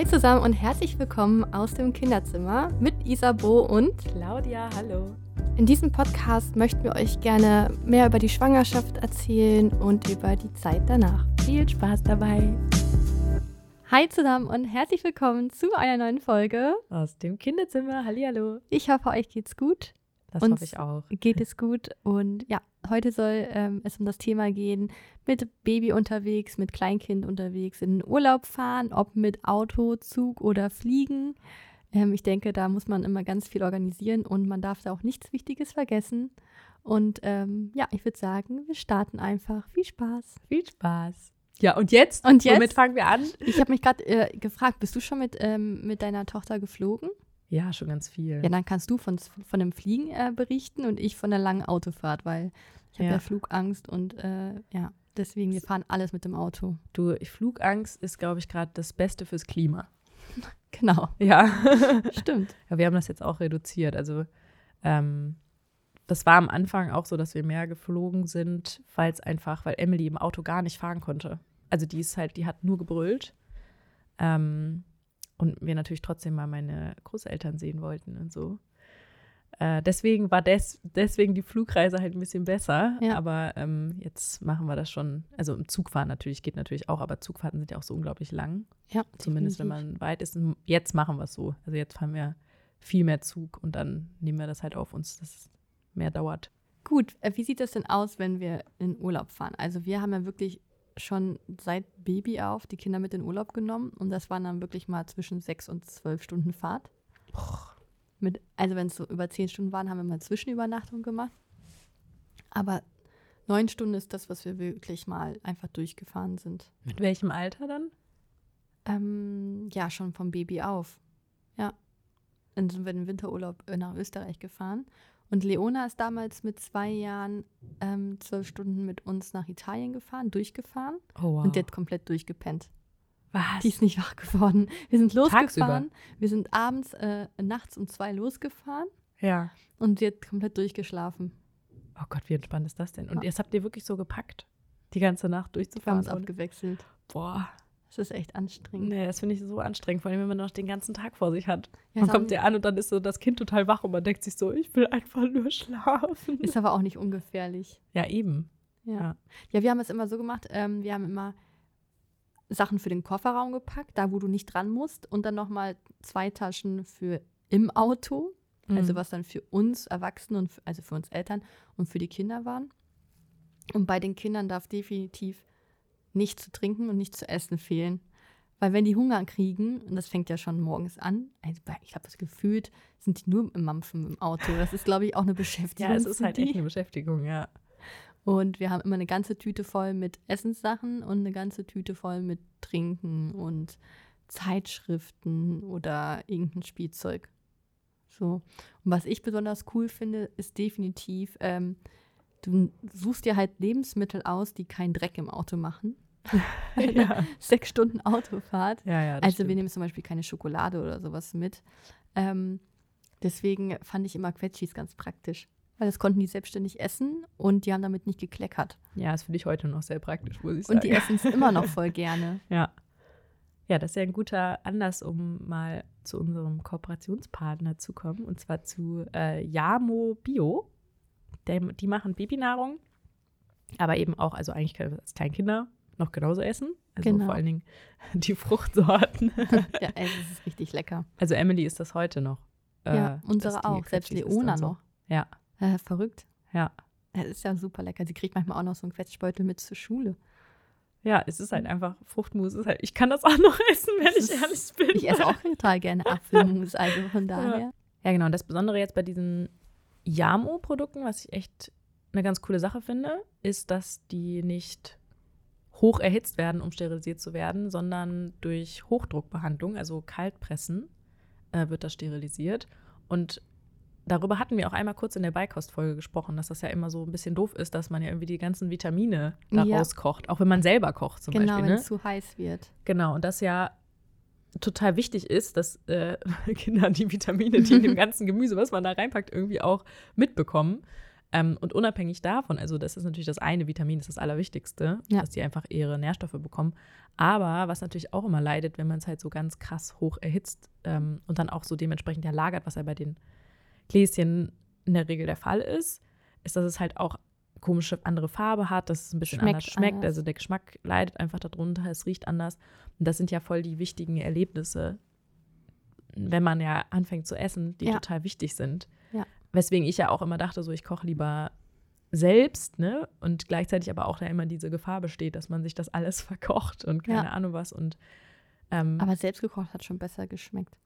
Hi zusammen und herzlich willkommen aus dem Kinderzimmer mit Isabo und Claudia, hallo. In diesem Podcast möchten wir euch gerne mehr über die Schwangerschaft erzählen und über die Zeit danach. Viel Spaß dabei. Hi zusammen und herzlich willkommen zu einer neuen Folge aus dem Kinderzimmer. Hallihallo. Ich hoffe, euch geht's gut. Das Uns hoffe ich auch. Geht es gut und ja, heute soll ähm, es um das Thema gehen, mit Baby unterwegs, mit Kleinkind unterwegs, in den Urlaub fahren, ob mit Auto, Zug oder Fliegen. Ähm, ich denke, da muss man immer ganz viel organisieren und man darf da auch nichts Wichtiges vergessen. Und ähm, ja, ich würde sagen, wir starten einfach. Viel Spaß. Viel Spaß. Ja, und jetzt? Und jetzt? Womit fangen wir an? Ich habe mich gerade äh, gefragt, bist du schon mit, ähm, mit deiner Tochter geflogen? Ja, schon ganz viel. Ja, dann kannst du von, von dem Fliegen äh, berichten und ich von der langen Autofahrt, weil ich habe ja. ja. Flugangst und äh, ja, deswegen, wir fahren alles mit dem Auto. Du, Flugangst ist, glaube ich, gerade das Beste fürs Klima. genau. Ja. Stimmt. Ja, wir haben das jetzt auch reduziert. Also, ähm, das war am Anfang auch so, dass wir mehr geflogen sind, weil es einfach, weil Emily im Auto gar nicht fahren konnte also die ist halt, die hat nur gebrüllt. Ähm, und wir natürlich trotzdem mal meine Großeltern sehen wollten und so. Äh, deswegen war des, deswegen die Flugreise halt ein bisschen besser. Ja. Aber ähm, jetzt machen wir das schon. Also im Zugfahren natürlich geht natürlich auch, aber Zugfahrten sind ja auch so unglaublich lang. Ja. Zumindest wenn man weit ist. Jetzt machen wir es so. Also jetzt fahren wir viel mehr Zug und dann nehmen wir das halt auf uns, dass es mehr dauert. Gut, äh, wie sieht das denn aus, wenn wir in Urlaub fahren? Also wir haben ja wirklich schon seit Baby auf die Kinder mit in Urlaub genommen und das waren dann wirklich mal zwischen sechs und zwölf Stunden Fahrt. Mit, also wenn es so über zehn Stunden waren, haben wir mal Zwischenübernachtung gemacht. Aber neun Stunden ist das, was wir wirklich mal einfach durchgefahren sind. Mit welchem Alter dann? Ähm, ja, schon vom Baby auf. Ja. Dann sind wir den Winterurlaub nach Österreich gefahren und Leona ist damals mit zwei Jahren ähm, zwölf Stunden mit uns nach Italien gefahren, durchgefahren. Oh, wow. Und die hat komplett durchgepennt. Was? Die ist nicht wach geworden. Wir sind losgefahren. Tagsüber. Wir sind abends, äh, nachts um zwei losgefahren. Ja. Und sie hat komplett durchgeschlafen. Oh Gott, wie entspannt ist das denn? Und ja. jetzt habt ihr wirklich so gepackt, die ganze Nacht durchzufahren? Wir haben uns abgewechselt. Boah. Das ist echt anstrengend. Nee, das finde ich so anstrengend, vor allem wenn man noch den ganzen Tag vor sich hat. Ja, man kommt ja an und dann ist so das Kind total wach und man denkt sich so, ich will einfach nur schlafen. Ist aber auch nicht ungefährlich. Ja, eben. Ja, ja. ja wir haben es immer so gemacht, ähm, wir haben immer Sachen für den Kofferraum gepackt, da wo du nicht dran musst und dann nochmal zwei Taschen für im Auto, also mhm. also was dann für uns Erwachsene und für, also für uns Eltern und für die Kinder waren. Und bei den Kindern darf definitiv nicht zu trinken und nicht zu essen fehlen. Weil wenn die Hunger kriegen, und das fängt ja schon morgens an, also ich habe das gefühlt, sind die nur im Mampfen im Auto. Das ist, glaube ich, auch eine Beschäftigung. ja, es ist halt echt eine Beschäftigung, ja. Und wir haben immer eine ganze Tüte voll mit Essenssachen und eine ganze Tüte voll mit Trinken und Zeitschriften oder irgendein Spielzeug. So. Und was ich besonders cool finde, ist definitiv, ähm, du suchst dir halt Lebensmittel aus, die keinen Dreck im Auto machen. ja. Sechs Stunden Autofahrt. Ja, ja, also stimmt. wir nehmen zum Beispiel keine Schokolade oder sowas mit. Ähm, deswegen fand ich immer Quetschis ganz praktisch. Weil das konnten die selbstständig essen und die haben damit nicht gekleckert. Ja, das finde ich heute noch sehr praktisch, muss ich sagen. Und die essen es immer noch voll gerne. Ja. Ja, das ist ja ein guter Anlass, um mal zu unserem Kooperationspartner zu kommen, und zwar zu äh, Yamo Bio. Der, die machen Babynahrung, aber eben auch, also eigentlich können wir als Kleinkinder noch genauso essen. Also genau. vor allen Dingen die Fruchtsorten. ja, es ist richtig lecker. Also Emily ist das heute noch. Äh, ja, unsere auch, selbst Leona so. noch. Ja. Äh, verrückt. Ja. Es ist ja super lecker. Sie kriegt manchmal auch noch so einen Quetschbeutel mit zur Schule. Ja, es ist halt einfach Fruchtmus. Ist halt, ich kann das auch noch essen, wenn ich ehrlich bin. Ich esse auch total gerne Apfelmus, also von daher. Ja. ja, genau. Und das Besondere jetzt bei diesen Yamo-Produkten, was ich echt eine ganz coole Sache finde, ist, dass die nicht hoch erhitzt werden, um sterilisiert zu werden, sondern durch Hochdruckbehandlung, also Kaltpressen, äh, wird das sterilisiert. Und darüber hatten wir auch einmal kurz in der Beikostfolge gesprochen, dass das ja immer so ein bisschen doof ist, dass man ja irgendwie die ganzen Vitamine daraus ja. kocht, auch wenn man selber kocht zum genau, Beispiel. Genau, wenn es zu heiß wird. Genau, und das ja total wichtig ist, dass äh, Kinder die Vitamine, die in dem ganzen Gemüse, was man da reinpackt, irgendwie auch mitbekommen. Ähm, und unabhängig davon, also das ist natürlich das eine Vitamin, das ist das Allerwichtigste, Ja. dass die einfach ihre Nährstoffe bekommen. Aber was natürlich auch immer leidet, wenn man es halt so ganz krass hoch erhitzt ähm, und dann auch so dementsprechend ja lagert, was ja bei den Gläschen in der Regel der Fall ist, ist, dass es halt auch komische andere Farbe hat, dass es ein bisschen Schmeckt anders schmeckt. anders. Also der Geschmack leidet einfach darunter, es riecht anders. Und das sind ja voll die wichtigen Erlebnisse, wenn man ja anfängt zu essen, die Ja. total wichtig sind. Ja. Weswegen ich ja auch immer dachte, so ich koche lieber selbst, ne? Und gleichzeitig aber auch da immer diese Gefahr besteht, dass man sich das alles verkocht und keine Ja. Ahnung was. Und ähm, Aber selbstgekocht hat schon besser geschmeckt.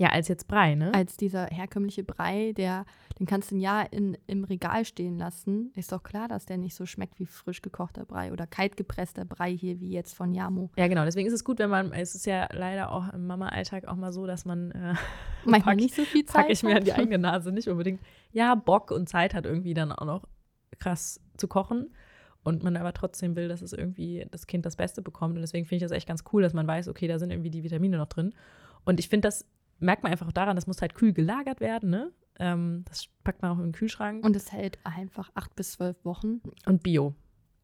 Ja, als jetzt Brei, ne? Als dieser herkömmliche Brei, der, den kannst du ein Jahr in, im Regal stehen lassen. Ist doch klar, dass der nicht so schmeckt wie frisch gekochter Brei oder kaltgepresster Brei hier, wie jetzt von Yamo. Ja, genau. Deswegen ist es gut, wenn man, es ist ja leider auch im Mama-Alltag auch mal so, dass man äh, Manchmal pack- nicht so viel Zeit. packe ich mir an die eigene Nase nicht unbedingt. Ja, Bock und Zeit hat irgendwie dann auch noch krass zu kochen. Und man aber trotzdem will, dass es irgendwie das Kind das Beste bekommt. Und deswegen finde ich das echt ganz cool, dass man weiß, okay, da sind irgendwie die Vitamine noch drin. Und ich finde, das merkt man einfach auch daran, das muss halt kühl gelagert werden, ne? Ähm, das packt man auch in den Kühlschrank. Und es hält einfach acht bis zwölf Wochen. Und Bio.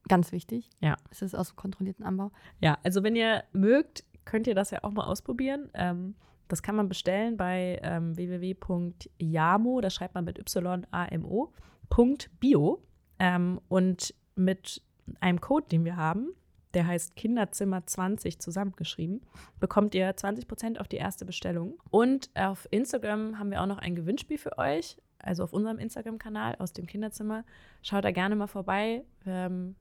Ganz wichtig. Ja. Es ist aus kontrollierten Anbau. Ja, also wenn ihr mögt, könnt ihr das ja auch mal ausprobieren. Ähm, das kann man bestellen bei ähm, www.yamo, das schreibt man mit Y-A-M-O, .bio. Ähm, und mit einem Code, den wir haben, der heißt Kinderzimmer 20 zusammengeschrieben, bekommt ihr 20% auf die erste Bestellung. Und auf Instagram haben wir auch noch ein Gewinnspiel für euch, also auf unserem Instagram-Kanal aus dem Kinderzimmer. Schaut da gerne mal vorbei. Ähm,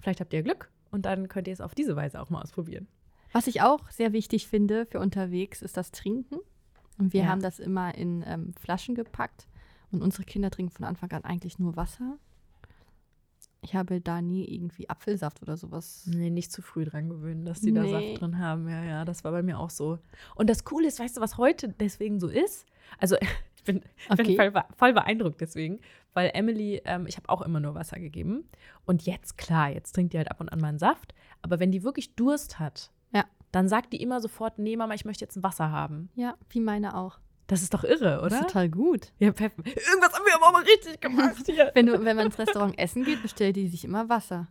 vielleicht habt ihr Glück und dann könnt ihr es auf diese Weise auch mal ausprobieren. Was ich auch sehr wichtig finde für unterwegs, ist das Trinken. Und wir Ja. haben das immer in ähm, Flaschen gepackt. Und unsere Kinder trinken von Anfang an eigentlich nur Wasser. Ich habe da nie irgendwie Apfelsaft oder sowas. Nee, nicht zu früh dran gewöhnen, dass die da Nee. Saft drin haben. Ja, ja, das war bei mir auch so. Und das Coole ist, weißt du, was heute deswegen so ist? Also, ich bin, Okay. bin voll, voll beeindruckt deswegen, weil Emily, ähm, ich habe auch immer nur Wasser gegeben. Und jetzt, klar, jetzt trinkt die halt ab und an mal einen Saft. Aber wenn die wirklich Durst hat, Ja. dann sagt die immer sofort: Nee, Mama, ich möchte jetzt ein Wasser haben. Ja, wie meine auch. Das ist doch irre, Das ist oder? total gut. Ja, perfekt. Irgendwas wir aber mal richtig gemacht hier. Wenn, du, wenn man ins Restaurant essen geht, bestellt die sich immer Wasser.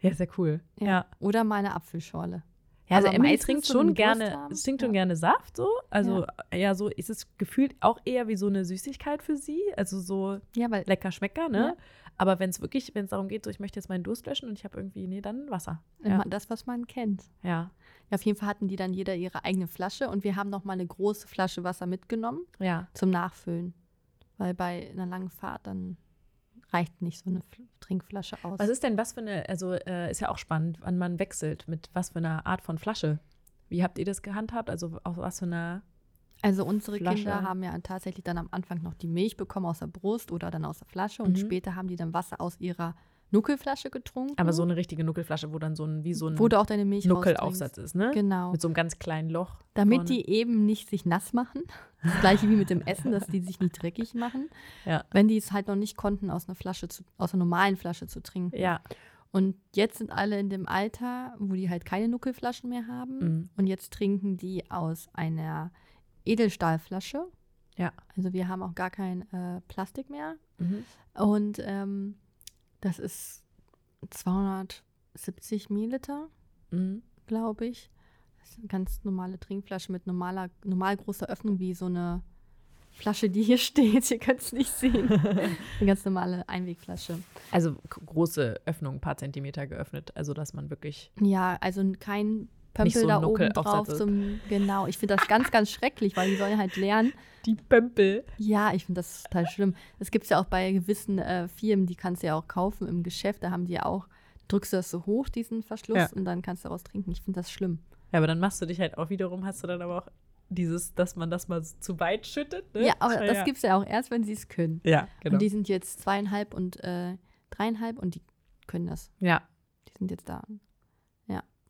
Ja, sehr cool. ja. Oder mal eine Apfelschorle. Ja, also Emily trinkt so, schon Durst gerne, trinkt ja. schon gerne Saft so. Also ja. so ist es gefühlt auch eher wie so eine Süßigkeit für sie. Also so Ja, weil lecker Schmecker, ne? Ja. Aber wenn es wirklich, wenn es darum geht, so ich möchte jetzt meinen Durst löschen und ich habe irgendwie, nee, dann Wasser. immer Ja. das, was man kennt. Ja. Ja, auf jeden Fall hatten die dann jeder ihre eigene Flasche und wir haben noch mal eine große Flasche Wasser mitgenommen Ja. zum Nachfüllen. Weil bei einer langen Fahrt dann reicht nicht so eine F Trinkflasche aus. Was ist denn was für eine, also äh, ist ja auch spannend, wann man wechselt, mit was für einer Art von Flasche. Wie habt ihr das gehandhabt? Also auf was für einer Also unsere Flasche. Kinder haben ja tatsächlich dann am Anfang noch die Milch bekommen aus der Brust oder dann aus der Flasche und Mhm. später haben die dann Wasser aus ihrer Nuckelflasche getrunken. aber so eine richtige Nuckelflasche, wo dann so ein, wie so ein wo du auch deine Milch Nuckelaufsatz ist, ne? Genau. Mit so einem ganz kleinen Loch. Damit vorne. die eben nicht sich nass machen. Das gleiche wie mit dem Essen, dass die sich nicht dreckig machen. Ja. Wenn die es halt noch nicht konnten, aus einer Flasche zu, aus einer normalen Flasche zu trinken. Ja. Und jetzt sind alle in dem Alter, wo die halt keine Nuckelflaschen mehr haben. Mhm. Und jetzt trinken die aus einer Edelstahlflasche. Ja. Also wir haben auch gar kein äh, Plastik mehr. Mhm. Und ähm, das ist 270 Milliliter, Mhm. glaube ich. Das ist eine ganz normale Trinkflasche mit normaler, normal großer Öffnung, wie so eine Flasche, die hier steht. Ihr könnt es nicht sehen. eine ganz normale Einwegflasche. Also große Öffnung, ein paar Zentimeter geöffnet, also dass man wirklich. Ja, also kein Pömpel so da ein oben drauf. Zum, genau, ich finde das ganz, ganz schrecklich, weil die sollen halt lernen. Die Pömpel. Ja, ich finde das total schlimm. Das gibt es ja auch bei gewissen äh, Firmen, die kannst du ja auch kaufen im Geschäft. Da haben die ja auch, drückst du das so hoch, diesen Verschluss, Ja. und dann kannst du daraus trinken. Ich finde das schlimm. Ja, aber dann machst du dich halt auch wiederum, hast du dann aber auch dieses, dass man das mal zu weit schüttet. Ne? Ja, aber das ja. gibt es ja auch erst, wenn sie es können. Ja, genau. Und die sind jetzt zweieinhalb und äh, dreieinhalb und die können das. ja. Die sind jetzt da.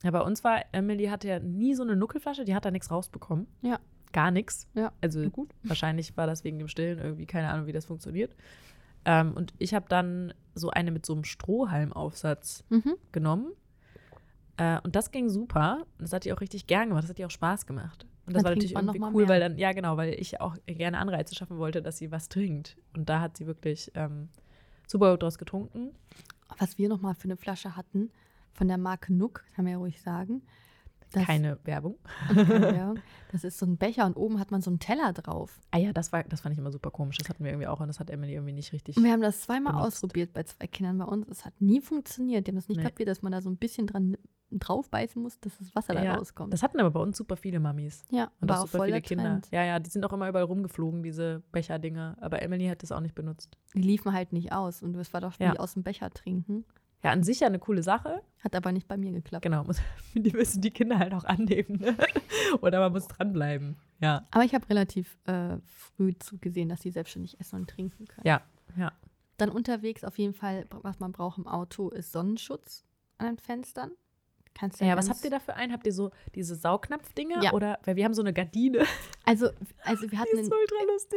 Ja, bei uns war, Emily hatte ja nie so eine Nuckelflasche, die hat da nichts rausbekommen. Ja. Gar nichts. Ja. Also gut. wahrscheinlich war das wegen dem Stillen irgendwie, keine Ahnung, wie das funktioniert. Ähm, und ich habe dann so eine mit so einem Strohhalmaufsatz Mhm. genommen. Äh, und das ging super. Und das hat die auch richtig gern gemacht. Das hat ihr auch Spaß gemacht. Und das Dann war natürlich irgendwie cool, mehr. weil dann, ja genau, weil ich auch gerne Anreize schaffen wollte, dass sie was trinkt. Und da hat sie wirklich ähm, super gut draus getrunken. Was wir noch mal für eine Flasche hatten, von der Marke Nook, kann man ja ruhig sagen. Das, Keine Werbung. keine Werbung. das ist so ein Becher und oben hat man so einen Teller drauf. Ah ja, das, war, das fand ich immer super komisch. Das hatten wir irgendwie auch und das hat Emily irgendwie nicht richtig. Und wir haben das zweimal benutzt. ausprobiert bei zwei Kindern bei uns. Es hat nie funktioniert. Die haben das nicht Nee. kapiert, dass man da so ein bisschen dran drauf beißen muss, dass das Wasser da Ja, rauskommt. Das hatten aber bei uns super viele Mamis. ja, Und war auch super viele der Kinder. Trend. Ja, ja, die sind auch immer überall rumgeflogen, diese Becherdinger. Aber Emily hat das auch nicht benutzt. Die liefen halt nicht aus und es war doch Ja. wie aus dem Becher trinken. Ja, an sich ja eine coole Sache. Hat aber nicht bei mir geklappt. Genau, muss, die müssen die Kinder halt auch annehmen. Ne? Oder man muss dranbleiben. Ja, Aber ich habe relativ äh, früh zugesehen, dass die selbstständig essen und trinken können. ja, ja. Dann unterwegs auf jeden Fall, was man braucht im Auto, ist Sonnenschutz an den Fenstern. Kannst Ja, ganz- was habt ihr da für einen? Habt ihr so diese Saugnapfdinger? Ja. Oder, weil wir haben so eine Gardine. Also, also wir hatten in,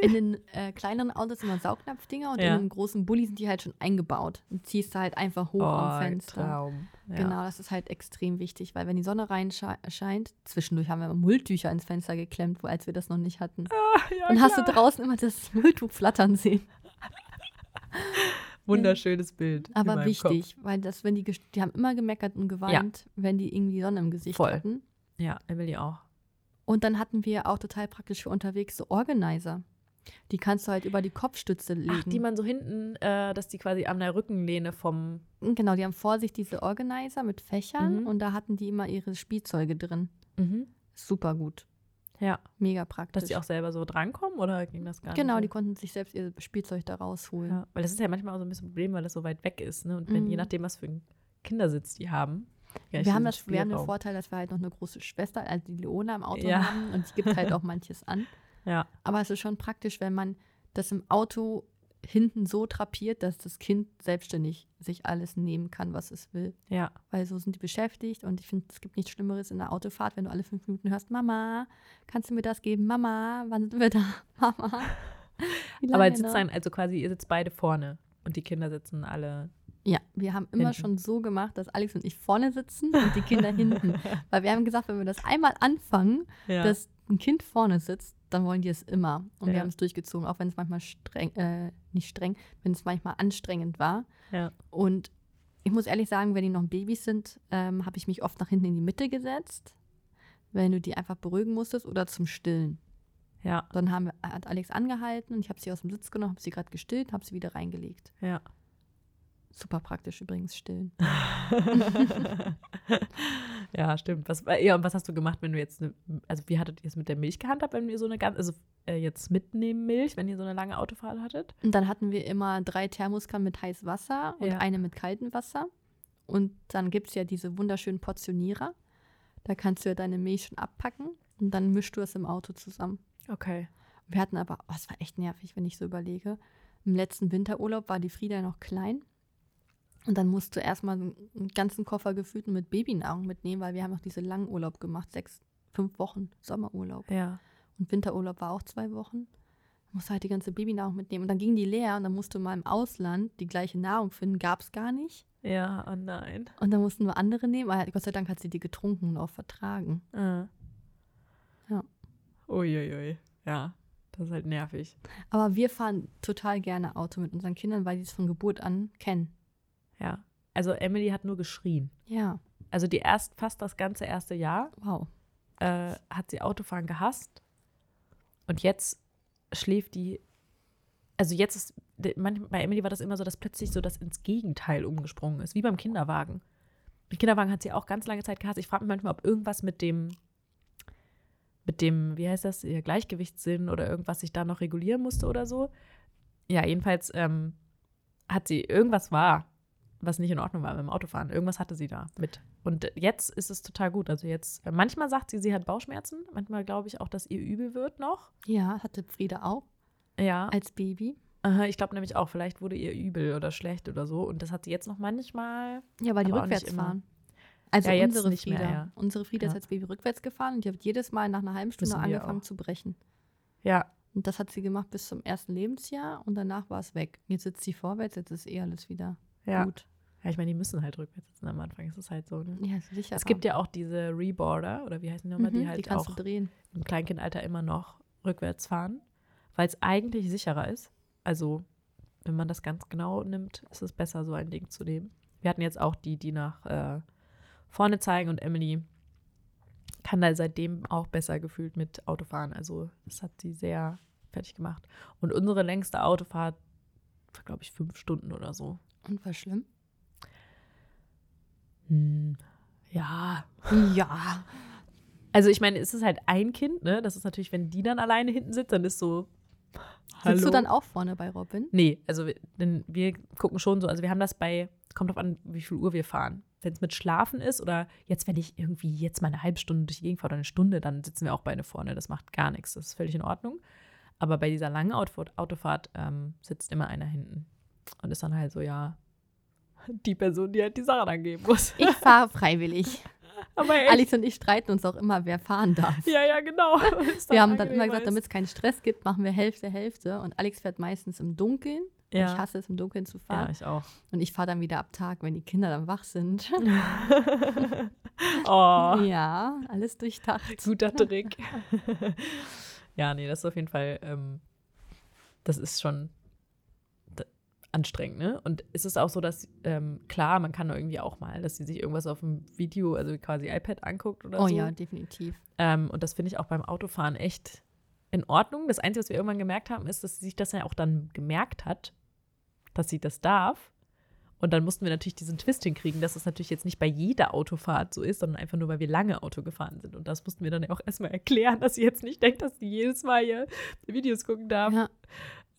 in den äh, kleineren Autos immer Saugnapfdinger und Ja. in den großen Bulli sind die halt schon eingebaut. Und ziehst du halt einfach hoch am Fenster. Oh, Traum. Ja. Genau, das ist halt extrem wichtig, weil wenn die Sonne reinscheint, zwischendurch haben wir immer Mulltücher ins Fenster geklemmt, wo, als wir das noch nicht hatten. Ah, ja, und hast du klar. draußen immer das Mülltuch flattern sehen. Wunderschönes Bild. Aber wichtig, weil das, wenn die, die haben immer gemeckert und geweint, wenn die irgendwie Sonne im Gesicht Voll. hatten. Kopf. Ja, Emily auch. Und dann hatten wir auch total praktisch für unterwegs so Organizer. Die kannst du halt über die Kopfstütze legen. Ach, die man so hinten, äh, dass die quasi an der Rückenlehne vom. genau, die haben vor sich diese Organizer mit Fächern Mhm. und da hatten die immer ihre Spielzeuge drin. Mhm. Super gut. Ja, Mega praktisch. dass die auch selber so drankommen oder ging das gar genau, die nicht? konnten sich selbst ihr Spielzeug da rausholen. Ja, weil das ist ja manchmal auch so ein bisschen ein Problem, weil das so weit weg ist. Ne? Und wenn, Mhm. je nachdem, was für einen Kindersitz die haben. ja, wir, haben das, wir haben den. Vorteil, dass wir halt noch eine große Schwester, also die Leona im Auto Ja. haben und die gibt halt auch manches an. Ja, Aber es ist schon praktisch, wenn man das im Auto hinten so drapiert, dass das Kind selbstständig sich alles nehmen kann, was es will. ja. Weil so sind die beschäftigt und ich finde, es gibt nichts Schlimmeres in der Autofahrt, wenn du alle fünf Minuten hörst, Mama, kannst du mir das geben? Mama, wann sind wir da? Mama. Aber jetzt sitzt ein, also quasi, ihr sitzt beide vorne und die Kinder sitzen alle. Ja, wir haben immer Hinten. schon so gemacht, dass Alex und ich vorne sitzen und die Kinder hinten. Weil wir haben gesagt, wenn wir das einmal anfangen, Ja. dass ein Kind vorne sitzt, dann wollen die es immer. Und wir Ja. haben es durchgezogen, auch wenn es manchmal streng, äh, nicht streng, wenn es manchmal anstrengend war. ja. Und ich muss ehrlich sagen, wenn die noch Babys sind, ähm, habe ich mich oft nach hinten in die Mitte gesetzt, wenn du die einfach beruhigen musstest oder zum Stillen. Ja, Dann haben wir, hat Alex angehalten und ich habe sie aus dem Sitz genommen, habe sie gerade gestillt, habe sie wieder reingelegt. ja. Super praktisch übrigens stillen. ja, stimmt. Was, ja, und was hast du gemacht, wenn du jetzt, ne, also wie hattet ihr es mit der Milch gehandhabt, wenn ihr so eine ganz, also äh, jetzt mitnehmen Milch, wenn ihr so eine lange Autofahrt hattet? Und dann hatten wir immer drei Thermoskannen mit heißem Wasser und Ja. eine mit kaltem Wasser. Und dann gibt es ja diese wunderschönen Portionierer. Da kannst du ja deine Milch schon abpacken und dann mischst du es im Auto zusammen. Okay. Wir hatten aber, oh, es war echt nervig, wenn ich so überlege. Im letzten Winterurlaub war die Frieda noch klein. Und dann musst du erstmal einen ganzen Koffer gefühlt mit Babynahrung mitnehmen, weil wir haben noch diese langen Urlaub gemacht, sechs, fünf Wochen Sommerurlaub. Ja. Und Winterurlaub war auch zwei Wochen. Du musst halt die ganze Babynahrung mitnehmen. Und dann ging die leer und dann musst du mal im Ausland die gleiche Nahrung finden. Gab es gar nicht. Ja, oh nein. Und dann mussten wir andere nehmen. Aber Gott sei Dank hat sie die getrunken und auch vertragen. Äh. Ja. Uiuiui. Ja, das ist halt nervig. Aber wir fahren total gerne Auto mit unseren Kindern, weil die es von Geburt an kennen. Ja. Also Emily hat nur geschrien. Ja, Also die erst fast das ganze erste Jahr wow. äh, hat sie Autofahren gehasst. Und jetzt schläft die. Also jetzt ist, bei Emily war das immer so, dass plötzlich so das ins Gegenteil umgesprungen ist, wie beim Kinderwagen. Den Kinderwagen hat sie auch ganz lange Zeit gehasst. Ich frage mich manchmal, ob irgendwas mit dem, mit dem, wie heißt das, ihr Gleichgewichtssinn oder irgendwas sich da noch regulieren musste oder so. Ja, jedenfalls ähm, hat sie, irgendwas war, was nicht in Ordnung war mit dem Autofahren. Irgendwas hatte sie da mit. Und jetzt ist es total gut. Also jetzt, manchmal sagt sie, sie hat Bauchschmerzen. Manchmal glaube ich auch, dass ihr übel wird noch. Ja, hatte Frieda auch Ja. als Baby. Ich glaube nämlich auch, vielleicht wurde ihr übel oder schlecht oder so. Und das hat sie jetzt noch manchmal. Ja, weil die rückwärts fahren. Also Ja, unsere nicht mehr, Frieda. ja. Unsere Frieda ist Ja. als Baby rückwärts gefahren und die hat jedes Mal nach einer halben Stunde angefangen auch. zu brechen. Ja, Und das hat sie gemacht bis zum ersten Lebensjahr und danach war es weg. Jetzt sitzt sie vorwärts, jetzt ist eh alles wieder ja. gut. Ja, ich meine, die müssen halt rückwärts sitzen am Anfang. Es ist halt so. Ne? Ja, sicher. Es gibt ja auch diese Reboarder, oder wie heißen die nochmal, die Mhm, halt die auch im Kleinkindalter immer noch rückwärts fahren, weil es eigentlich sicherer ist. Also wenn man das ganz genau nimmt, ist es besser, so ein Ding zu nehmen. Wir hatten jetzt auch die, die nach äh, vorne zeigen und Emily kann da seitdem auch besser gefühlt mit Autofahren. Also das hat sie sehr fertig gemacht. Und unsere längste Autofahrt war, glaube ich, fünf Stunden oder so. Und war schlimm? Hm, ja. Ja. Also ich meine, es ist halt ein Kind, ne? Das ist natürlich, wenn die dann alleine hinten sitzt, dann ist so. Hallo. Sitzt du dann auch vorne bei Robin? Nee, also wir, denn wir gucken schon so, also wir haben das bei, kommt drauf an, wie viel Uhr wir fahren. Wenn es mit Schlafen ist oder jetzt, wenn ich irgendwie jetzt mal eine halbe Stunde durch die Gegend fahre oder eine Stunde, dann sitzen wir auch beide vorne. Das macht gar nichts. Das ist völlig in Ordnung. Aber bei dieser langen Autofahrt, Autofahrt ähm, sitzt immer einer hinten. Und ist dann halt so, ja, die Person, die halt die Sachen angeben muss. Ich fahre freiwillig. Aber echt, Alex und ich streiten uns auch immer, wer fahren darf. ja, ja, genau. Wir haben dann immer gesagt, damit es keinen Stress gibt, machen wir Hälfte, Hälfte. Und Alex fährt meistens im Dunkeln. Ja. Ich hasse es, im Dunkeln zu Ja, fahren. ich auch. Und ich fahre dann wieder ab Tag, wenn die Kinder dann wach sind. oh, Ja, alles durchdacht. guter Trick. ja, nee, das ist auf jeden Fall, ähm, das ist schon anstrengend, ne? Und es ist auch so, dass, ähm, klar, man kann irgendwie auch mal, dass sie sich irgendwas auf dem Video, also quasi iPad anguckt oder Oh so. ja, definitiv. Ähm, und das finde ich auch beim Autofahren echt in Ordnung. Das Einzige, was wir irgendwann gemerkt haben, ist, dass sie sich das ja auch dann gemerkt hat, dass sie das darf. Und dann mussten wir natürlich diesen Twist hinkriegen, dass es natürlich jetzt nicht bei jeder Autofahrt so ist, sondern einfach nur, weil wir lange Auto gefahren sind. Und das mussten wir dann ja auch erstmal erklären, dass sie jetzt nicht denkt, dass sie jedes Mal hier Videos gucken darf. Ja.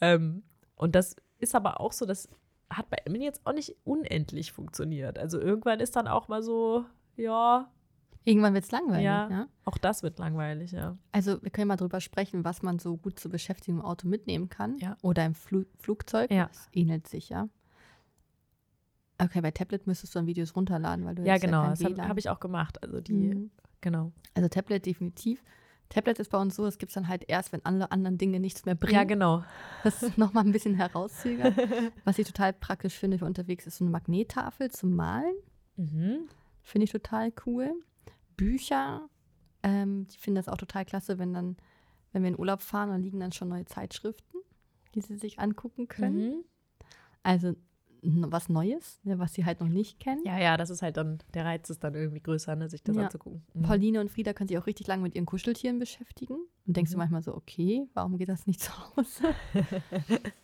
Ähm, und das ist aber auch so, das hat bei Emily jetzt auch nicht unendlich funktioniert. Also irgendwann ist dann auch mal so, ja, Irgendwann wird es langweilig. Ja. Ja. auch das wird langweilig, ja. Also wir können mal drüber sprechen, was man so gut zur Beschäftigung im Auto mitnehmen kann. Ja. Oder im Flu Flugzeug. Ja. Das ähnelt sich, ja. Okay, bei Tablet müsstest du dann Videos runterladen, weil du Ja, genau, kein das habe hab ich auch gemacht. Also die, Mhm. genau. Also Tablet definitiv. Tablet ist bei uns so, das gibt es dann halt erst, wenn alle anderen Dinge nichts mehr bringen. Ja, genau. Das ist nochmal ein bisschen herauszögert. Was ich total praktisch finde für unterwegs, ist so eine Magnettafel zum Malen. Mhm. Finde ich total cool. Bücher. Ähm, ich finde das auch total klasse, wenn dann, wenn wir in Urlaub fahren, dann liegen dann schon neue Zeitschriften, die sie sich angucken können. Mhm. Also was Neues, ne, was sie halt noch nicht kennen. Ja, ja, das ist halt dann, der Reiz ist dann irgendwie größer, ne, sich das Ja. anzugucken. Mhm. Pauline und Frieda können sich auch richtig lange mit ihren Kuscheltieren beschäftigen. Und denkst du Mhm. manchmal so, okay, warum geht das nicht zu Hause?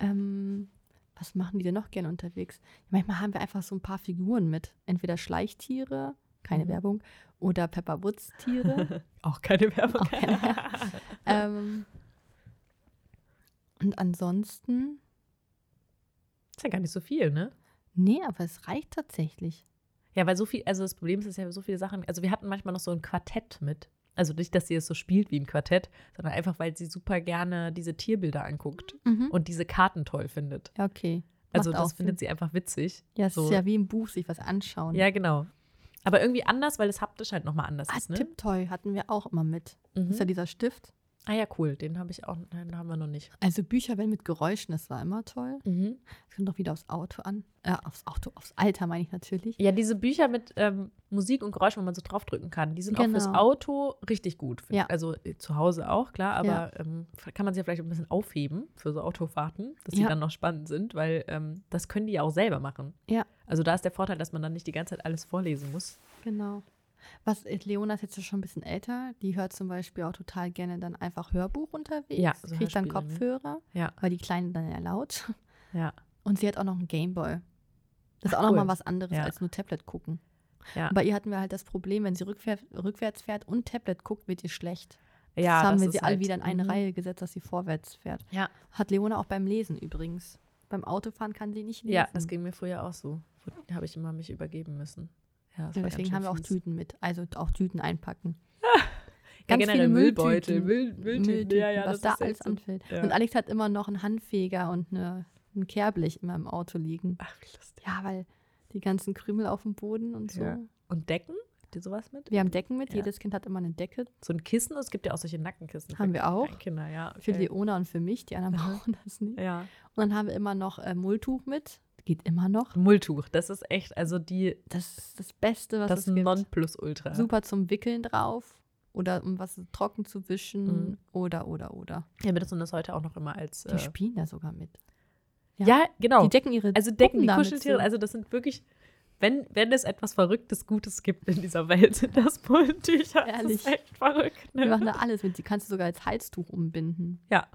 ähm, was machen die denn noch gerne unterwegs? Manchmal haben wir einfach so ein paar Figuren mit. Entweder Schleichtiere, keine Mhm. Werbung, oder Pepper Woods Tiere. Auch keine Werbung. Auch keine ähm, und ansonsten, ist ja gar nicht so viel, ne? nee, aber es reicht tatsächlich. Ja, weil so viel, also das Problem ist, ist ja so viele Sachen, also wir hatten manchmal noch so ein Quartett mit. Also nicht, dass sie es so spielt wie ein Quartett, sondern einfach, weil sie super gerne diese Tierbilder anguckt Mhm. und diese Karten toll findet. Okay. Also Macht auch das findet Sinn. sie einfach witzig. Ja, es so. ist ja wie im Buch, sich was anschauen. Ja, genau. Aber irgendwie anders, weil es haptisch halt nochmal anders Ah, ist, ne? Tiptoy hatten wir auch immer mit. Das ist ja Mhm. dieser Stift. Ah ja, cool. Den habe ich auch, den haben wir noch nicht. Also Bücher, wenn mit Geräuschen, das war immer toll. Mhm. Es kommt doch wieder aufs Auto an. Äh, aufs Auto, aufs Alter meine ich natürlich. Ja, diese Bücher mit ähm, Musik und Geräuschen, wo man so draufdrücken kann, die sind auch fürs Genau. Auto richtig gut. Ja. Also äh, zu Hause auch, klar, aber Ja. ähm, kann man sich ja vielleicht ein bisschen aufheben für so Autofahrten, dass die Ja. dann noch spannend sind, weil ähm, das können die ja auch selber machen. Ja. Also da ist der Vorteil, dass man dann nicht die ganze Zeit alles vorlesen muss. Genau. Was äh, Leona ist jetzt ja schon ein bisschen älter. Die hört zum Beispiel auch total gerne dann einfach Hörbuch unterwegs. Ja, so Kriegt dann ne? Kopfhörer, Ja. weil die Kleine dann ja laut. Ja. Und sie hat auch noch einen Gameboy. Das ist Ach, auch noch cool. mal was anderes Ja. als nur Tablet gucken. Ja. Bei ihr hatten wir halt das Problem, wenn sie rückwär rückwärts fährt und Tablet guckt, wird ihr schlecht. ja, das haben das wir sie alle halt- wieder in eine mhm. Reihe gesetzt, dass sie vorwärts fährt. Ja. Hat Leona auch beim Lesen übrigens. Beim Autofahren kann sie nicht lesen. Ja, das ging mir früher auch so. Da habe ich immer mich übergeben müssen. Ja, Ja, deswegen haben wir auch. Tüten mit. Also auch Tüten einpacken. Ja, Ganz generell viele Müllbeutel, Mülltüten. Müll, Mülltüten, Mülltüten, ja, ja, was da alles so. anfällt. Ja. Und Alex hat immer noch einen Handfeger und eine, ein Kehrblech immer im Auto liegen. Ach, wie lustig. Ja, weil die ganzen Krümel auf dem Boden und so. Ja. Und Decken? Habt ihr sowas mit? Wir haben Decken mit. Ja. Jedes Kind hat immer eine Decke. So ein Kissen? Es gibt ja auch solche Nackenkissen. Haben wir auch. Kinder, ja. Für okay. Leona und für mich. Die anderen brauchen das nicht. Ja. Und dann haben wir immer noch äh, Mulltuch mit. Geht immer noch. Mulltuch, das ist echt, also die, Das ist das Beste, was das es gibt. Nonplusultra. Super zum Wickeln drauf. Oder um was trocken zu wischen. Mhm. Oder, oder, oder. Wir benutzen das heute auch noch immer als, Die äh, spielen da sogar mit. Ja, genau. Die decken ihre also decken Puppen die Kuscheltiere, so. also das sind wirklich, wenn, wenn es etwas Verrücktes, Gutes gibt in dieser Welt, sind das Pullentücher. Das Ehrlich. ist echt verrückt. Die Ne? machen da alles mit. Die kannst du sogar als Halstuch umbinden. Ja.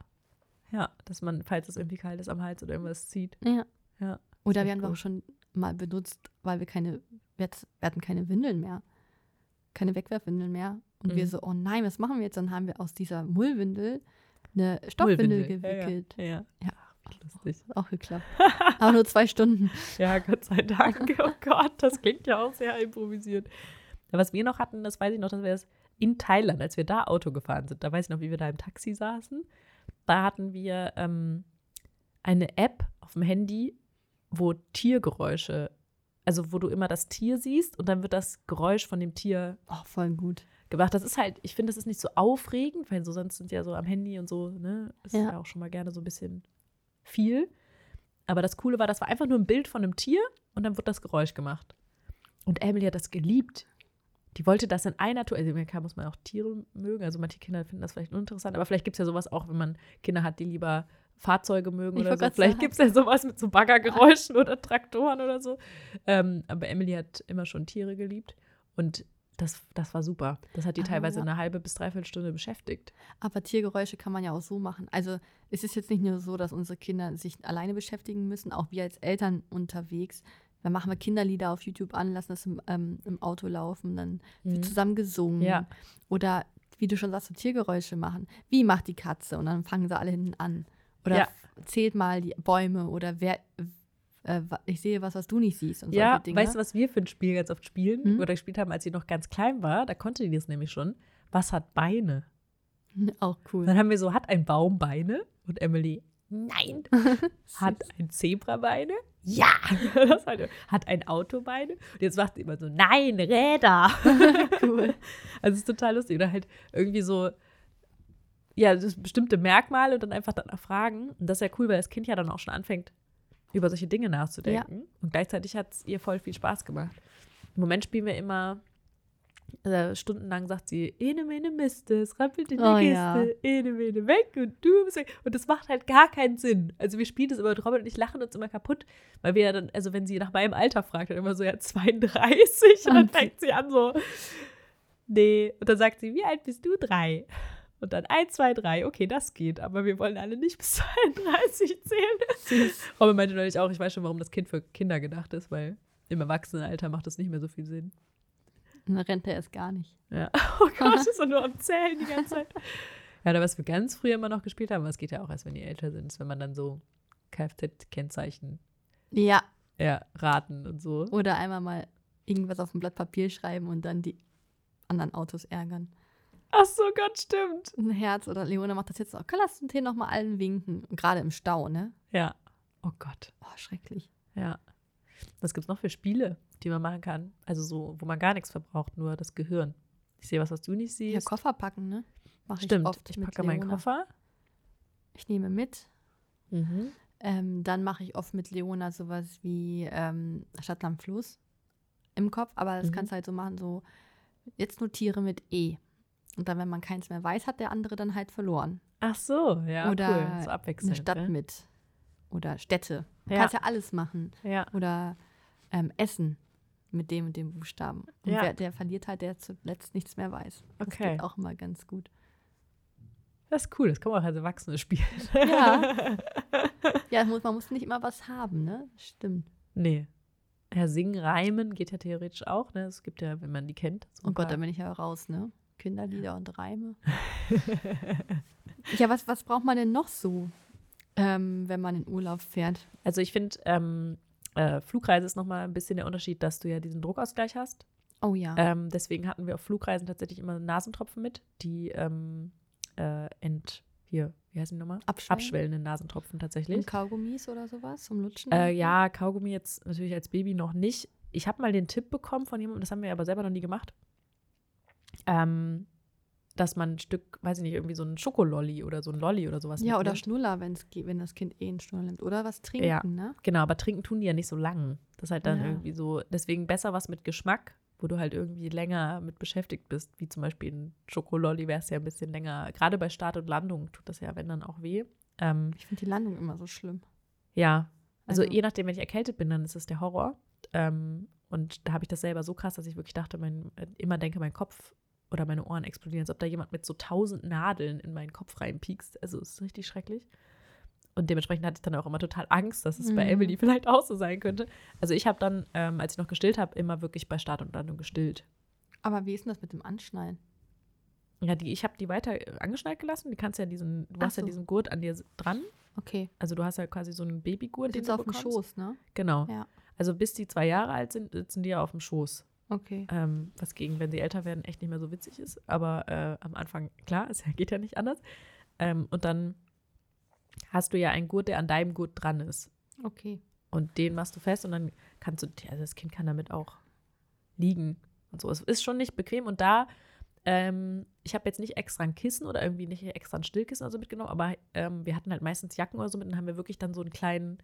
Ja, dass man, falls es irgendwie kalt ist am Hals oder irgendwas zieht. Ja. Ja. Oder echt wir haben cool. auch schon mal benutzt, weil wir keine, wir hat- wir hatten keine Windeln mehr. Keine Wegwerfwindeln mehr. Und wir Mhm. so, oh nein, was machen wir jetzt? Dann haben wir aus dieser Mullwindel eine Stoffwindel Mullwindel. gewickelt. Ja, ja. Ja. Lustig. Hat auch geklappt. Aber nur zwei Stunden. Ja, Gott sei Dank. Oh Gott, das klingt ja auch sehr improvisiert. Was wir noch hatten, das weiß ich noch, dass wir das in Thailand, als wir da Auto gefahren sind, da weiß ich noch, wie wir da im Taxi saßen. Da hatten wir ähm, eine App auf dem Handy, wo Tiergeräusche, also wo du immer das Tier siehst und dann wird das Geräusch von dem Tier Oh, voll gut. gemacht. Das ist halt, ich finde, das ist nicht so aufregend, weil so sonst sind ja so am Handy und so, ne, ist Ja. ja. auch schon mal gerne so ein bisschen viel. Aber das Coole war, das war einfach nur ein Bild von einem Tier und dann wird das Geräusch gemacht. Und Emily hat das geliebt. Die wollte das in einer Tour, also Amerika muss man auch Tiere mögen, also manche Kinder finden das vielleicht uninteressant, aber vielleicht gibt es ja sowas auch, wenn man Kinder hat, die lieber Fahrzeuge mögen Ich oder so. Vielleicht gibt es ja sowas mit so Baggergeräuschen oder Traktoren oder so. Ähm, aber Emily hat immer schon Tiere geliebt und das, das war super. Das hat die Ah. teilweise eine halbe bis dreiviertel Stunde beschäftigt. Aber Tiergeräusche kann man ja auch so machen. Also es ist jetzt nicht nur so, dass unsere Kinder sich alleine beschäftigen müssen, auch wir als Eltern unterwegs. Dann machen wir Kinderlieder auf YouTube an, lassen das im, ähm, im Auto laufen, dann wird Mhm. zusammen gesungen. Ja. Oder wie du schon sagst, so Tiergeräusche machen. Wie macht die Katze? Und dann fangen sie alle hinten an. Oder Ja. zählt mal die Bäume oder wer, äh, ich sehe was, was du nicht siehst. Und Ja, solche Dinge. weißt du, was wir für ein Spiel ganz oft spielen Mhm. oder gespielt haben, als sie noch ganz klein war? Da konnte die das nämlich schon. Was hat Beine? Auch cool. dann haben wir so, hat ein Baum Beine? Und Emily, nein. hat ein Zebra Beine? Ja. Hat ein Auto Beine? Und jetzt macht sie immer so, nein, Räder. cool. Also es ist total lustig. Oder halt irgendwie so, ja, das bestimmte Merkmale und dann einfach danach fragen. Und das ist ja cool, weil das Kind ja dann auch schon anfängt, über solche Dinge nachzudenken. Und gleichzeitig hat es ihr voll viel Spaß gemacht. Im Moment spielen wir immer, äh, stundenlang sagt sie, ene mene Miste, es rappelt in die Oh, Kiste, ja. ene mene weg und du bist weg. Und das macht halt gar keinen Sinn. Also wir spielen das immer, und Robert und ich lachen uns immer kaputt, weil wir ja dann, also wenn sie nach meinem Alter fragt, dann immer so, ja, 32. Und dann fängt sie an so, nee. Und dann sagt sie, wie alt bist du? Drei. Und dann 1, 2, 3, okay, das geht, aber wir wollen alle nicht bis 32 zählen. Robin meinte neulich auch, ich weiß schon, warum das Kind für Kinder gedacht ist, weil im Erwachsenenalter macht das nicht mehr so viel Sinn. Dann rennt er erst gar nicht. Ja. Oh Gott, ist er nur am Zählen die ganze Zeit. Ja, oder was wir ganz früher immer noch gespielt haben, aber es geht ja auch erst, wenn die älter sind, ist, wenn man dann so Kfz-Kennzeichen Ja, ja, raten und so. Oder einmal mal irgendwas auf ein Blatt Papier schreiben und dann die anderen Autos ärgern. Ach so, Gott, stimmt. Ein Herz oder Leona macht das jetzt auch. Lass uns hier nochmal allen winken. Gerade im Stau, ne? Ja. Oh Gott. Oh, schrecklich. Ja. Was gibt es noch für Spiele, die man machen kann? Also so, wo man gar nichts verbraucht, nur das Gehirn. Ich sehe was, was du nicht Ja, siehst. Koffer packen, ne? Mach ich Stimmt, oft ich packe meinen. Koffer. Ich nehme mit. Mhm. Ähm, dann mache ich oft mit Leona sowas wie ähm, Stadt am Fluss im Kopf. Aber das Mhm. kannst du halt so machen, so jetzt notiere mit E. Und dann, wenn man keins mehr weiß, hat der andere dann halt verloren. Ach so, ja, Oder cool. So Eine. Stadt ne? mit. Oder Städte. Du Ja. kannst ja alles machen. Ja. Oder ähm, Essen mit dem und dem Buchstaben. Und Ja. wer, der verliert halt, der zuletzt nichts mehr weiß. Das Okay. geht auch immer ganz gut. Das ist cool, das kann man auch als Erwachsene spielen. Ja. Ja, muss, man muss nicht immer was haben, ne? Stimmt. nee. Ja, singen, reimen geht ja theoretisch auch, ne? Es gibt ja, wenn man die kennt. so Oh Gott, da bin ich ja raus, ne? Kinderlieder und Reime. ja, was, was braucht man denn noch so, ähm, wenn man in Urlaub fährt? Also ich finde, ähm, äh, Flugreise ist nochmal ein bisschen der Unterschied, dass du ja diesen Druckausgleich hast. Oh ja. Ähm, deswegen hatten wir auf Flugreisen tatsächlich immer Nasentropfen mit, die ähm, äh, ent, hier, wie heißen die nochmal? Abschwellen? Abschwellende Nasentropfen tatsächlich. Und Kaugummis oder sowas zum Lutschen? Äh, ja, Kaugummi jetzt natürlich als Baby noch nicht. Ich habe mal den Tipp bekommen von jemandem, das haben wir aber selber noch nie gemacht, ähm, dass man ein Stück, weiß ich nicht, irgendwie so ein Schokololli oder so ein Lolli oder sowas Ja, oder. Schnuller, wenn's wenn das Kind eh einen Schnuller nimmt. Oder was trinken, Ja. ne? Genau, aber trinken tun die ja nicht so lang. Das ist halt dann Ja. irgendwie so, deswegen besser was mit Geschmack, wo du halt irgendwie länger mit beschäftigt bist, wie zum Beispiel ein Schokololli wäre es ja ein bisschen länger. Gerade bei Start und Landung tut das ja, wenn dann auch weh. Ähm, Ich finde die Landung immer so schlimm. Ja, also, Also- je nachdem, wenn ich erkältet bin, dann ist es der Horror. Ähm, und da habe ich das selber so krass, dass ich wirklich dachte, mein, immer denke, mein Kopf oder meine Ohren explodieren, als ob da jemand mit so tausend Nadeln in meinen Kopf reinpiekst. Also es ist richtig schrecklich. Und dementsprechend hatte ich dann auch immer total Angst, dass es bei Mhm. Emily vielleicht auch so sein könnte. Also ich habe dann, ähm, als ich noch gestillt habe, immer wirklich bei Start und Landung gestillt. Aber wie ist denn das mit dem Anschnallen? Ja, die, ich habe die weiter äh, angeschnallt gelassen. Die kannst ja diesen, du Ach hast ja so. diesen Gurt an dir dran. Okay. Also du hast ja quasi so einen Babygurt, den du auf dem. Schoß, ne? Genau. Ja. Also bis die zwei Jahre alt sind, sitzen die ja auf dem Schoß. Okay. Ähm, was gegen, wenn sie älter werden, echt nicht mehr so witzig ist. Aber äh, am Anfang, klar, es geht ja nicht anders. Ähm, und dann hast du ja einen Gurt, der an deinem Gurt dran ist. Okay. Und den machst du fest und dann kannst du, also das Kind kann damit auch liegen und so. Es ist schon nicht bequem und da, ähm, ich habe jetzt nicht extra ein Kissen oder irgendwie nicht extra ein Stillkissen oder so mitgenommen, aber ähm, wir hatten halt meistens Jacken oder so mit und haben wir wirklich dann so einen kleinen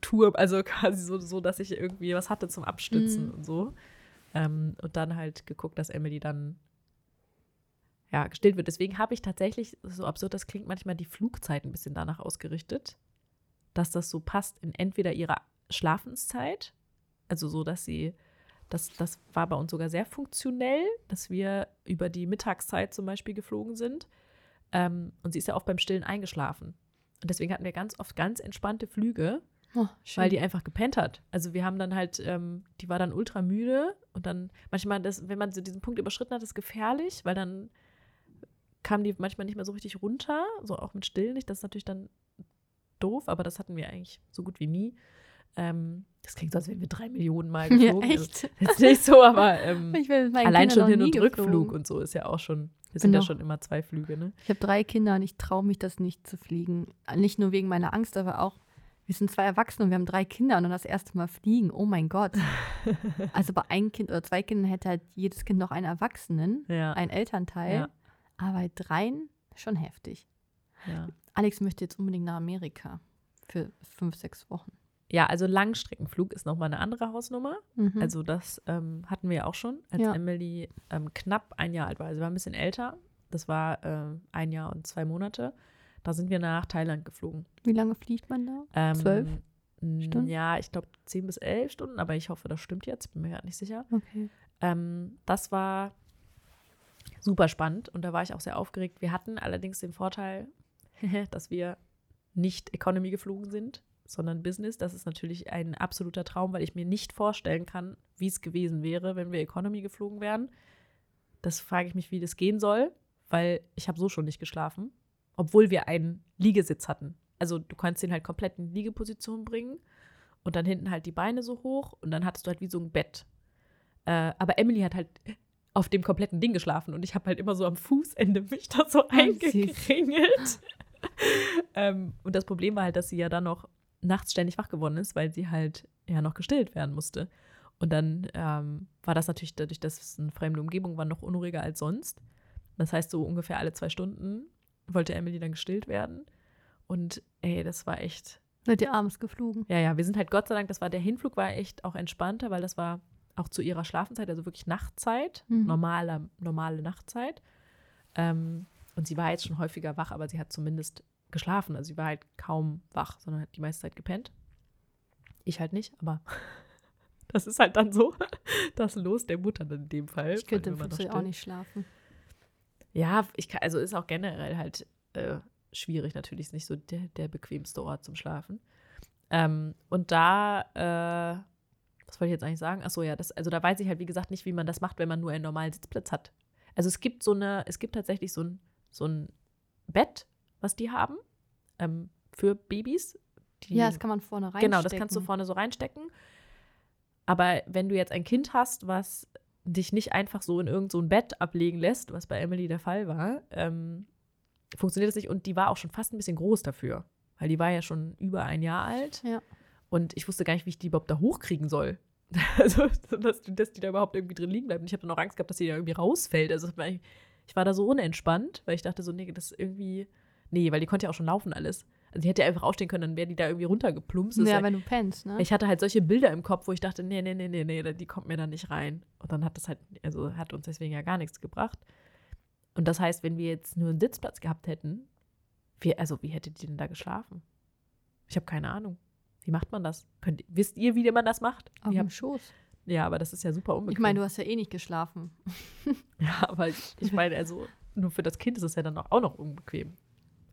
Turm, also quasi so, so dass ich irgendwie was hatte zum Abstützen Mhm. und so. Ähm, und dann halt geguckt, dass Emily dann ja, gestillt wird. Deswegen habe ich tatsächlich, so absurd das klingt, manchmal die Flugzeit ein bisschen danach ausgerichtet, dass das so passt in entweder ihrer Schlafenszeit, also so, dass sie, das, das war bei uns sogar sehr funktionell, dass wir über die Mittagszeit zum Beispiel geflogen sind. Ähm, und sie ist ja oft beim Stillen eingeschlafen. Und deswegen hatten wir ganz oft ganz entspannte Flüge, Oh, weil die einfach gepennt hat. Also wir haben dann halt, ähm, die war dann ultra müde und dann manchmal, das, wenn man so diesen Punkt überschritten hat, ist gefährlich, weil dann kam die manchmal nicht mehr so richtig runter, so auch mit Stillen nicht. Das ist natürlich dann doof, aber das hatten wir eigentlich so gut wie nie. Ähm, das klingt so, als wären wir drei Millionen Mal ja, geflogen. Also, echt. jetzt nicht so, aber ähm, allein Kindern schon Hin- und Rückflug geflogen. und so ist ja auch schon, wir Bin sind ja noch- schon immer zwei Flüge, ne? Ich habe drei Kinder und ich traue mich das nicht zu fliegen. Nicht nur wegen meiner Angst, aber auch, wir sind zwei Erwachsene und wir haben drei Kinder und dann das erste Mal fliegen. Oh mein Gott. also bei einem Kind oder zwei Kindern hätte halt jedes Kind noch einen Erwachsenen, Ja. einen Elternteil. Ja. Aber bei dreien schon heftig. ja. Alex möchte jetzt unbedingt nach Amerika für fünf, sechs Wochen. Ja, also Langstreckenflug ist nochmal eine andere Hausnummer. Mhm. Also das ähm, hatten wir ja auch schon, als Ja. Emily ähm, knapp ein Jahr alt war. Also sie war ein bisschen älter. Das war äh, ein Jahr und zwei Monate. Da sind wir nach Thailand geflogen. Wie lange fliegt man da? Ähm, Zwölf Stunden? Ja, ich glaube zehn bis elf Stunden, aber ich hoffe, das stimmt jetzt. Bin mir gerade nicht sicher. Okay. Ähm, das war super spannend und da war ich auch sehr aufgeregt. Wir hatten allerdings den Vorteil, dass wir nicht Economy geflogen sind, sondern Business. Das ist natürlich ein absoluter Traum, weil ich mir nicht vorstellen kann, wie es gewesen wäre, wenn wir Economy geflogen wären. Das frage ich mich, wie das gehen soll, weil ich habe so schon nicht geschlafen, obwohl wir einen Liegesitz hatten. Also du kannst den halt komplett in Liegeposition bringen und dann hinten halt die Beine so hoch und dann hattest du halt wie so ein Bett. Äh, aber Emily hat halt auf dem kompletten Ding geschlafen und ich habe halt immer so am Fußende mich da so eingekringelt. ähm, und das Problem war halt, dass sie ja dann noch nachts ständig wach geworden ist, weil sie halt ja noch gestillt werden musste. Und dann ähm, war das natürlich dadurch, dass es eine fremde Umgebung war, noch unruhiger als sonst. Das heißt, so ungefähr alle zwei Stunden wollte Emily dann gestillt werden. Und ey, das war echt, Seid ihr abends geflogen? ja, ja, wir sind halt Gott sei Dank, das war der Hinflug war echt auch entspannter, weil das war auch zu ihrer Schlafenszeit, also wirklich Nachtzeit, Mhm. normale, normale Nachtzeit. Ähm, und sie war jetzt schon häufiger wach, aber sie hat zumindest geschlafen. Also sie war halt kaum wach, sondern hat die meiste Zeit gepennt. Ich halt nicht, aber das ist halt dann so das Los der Mutter in dem Fall. Ich könnte im Flugzeug auch nicht schlafen. Ja, ich kann, also ist auch generell halt äh, schwierig natürlich, ist nicht so der, der bequemste Ort zum Schlafen. Ähm, und da, äh, was wollte ich jetzt eigentlich sagen? Achso, ja, das, also da weiß ich halt, wie gesagt, nicht, wie man das macht, wenn man nur einen normalen Sitzplatz hat. Also es gibt so eine, es gibt tatsächlich so ein, so ein Bett, was die haben, ähm, für Babys. Die, Ja, das kann man vorne reinstecken. Genau, das kannst du vorne so reinstecken. Aber wenn du jetzt ein Kind hast, was dich nicht einfach so in irgendein so Bett ablegen lässt, was bei Emily der Fall war, ähm, funktioniert das nicht. Und die war auch schon fast ein bisschen groß dafür, weil die war ja schon über ein Jahr alt. Ja. Und ich wusste gar nicht, wie ich die überhaupt da hochkriegen soll. Also, dass, dass die da überhaupt irgendwie drin liegen bleibt. Und ich habe dann auch Angst gehabt, dass die da irgendwie rausfällt. Also, ich war da so unentspannt, weil ich dachte so, nee, das ist irgendwie. Nee, weil die konnte ja auch schon laufen alles. Also, die hätte ja einfach aufstehen können, dann wäre die da irgendwie runtergeplumpst. Ja, wenn du pennst, ne? ich hatte halt solche Bilder im Kopf, wo ich dachte, nee, nee, nee, nee, nee, die kommt mir da nicht rein. Und dann hat das halt, also hat uns deswegen ja gar nichts gebracht. Und das heißt, wenn wir jetzt nur einen Sitzplatz gehabt hätten, wir, also wie hätte die denn da geschlafen? Ich habe keine Ahnung. Wie macht man das? Könnt, wisst ihr, wie man das macht? Auf dem Schoß. ja, aber das ist ja super unbequem. Ich meine, du hast ja eh nicht geschlafen. Ja, aber ich, ich meine, also nur für das Kind ist es ja dann auch noch unbequem.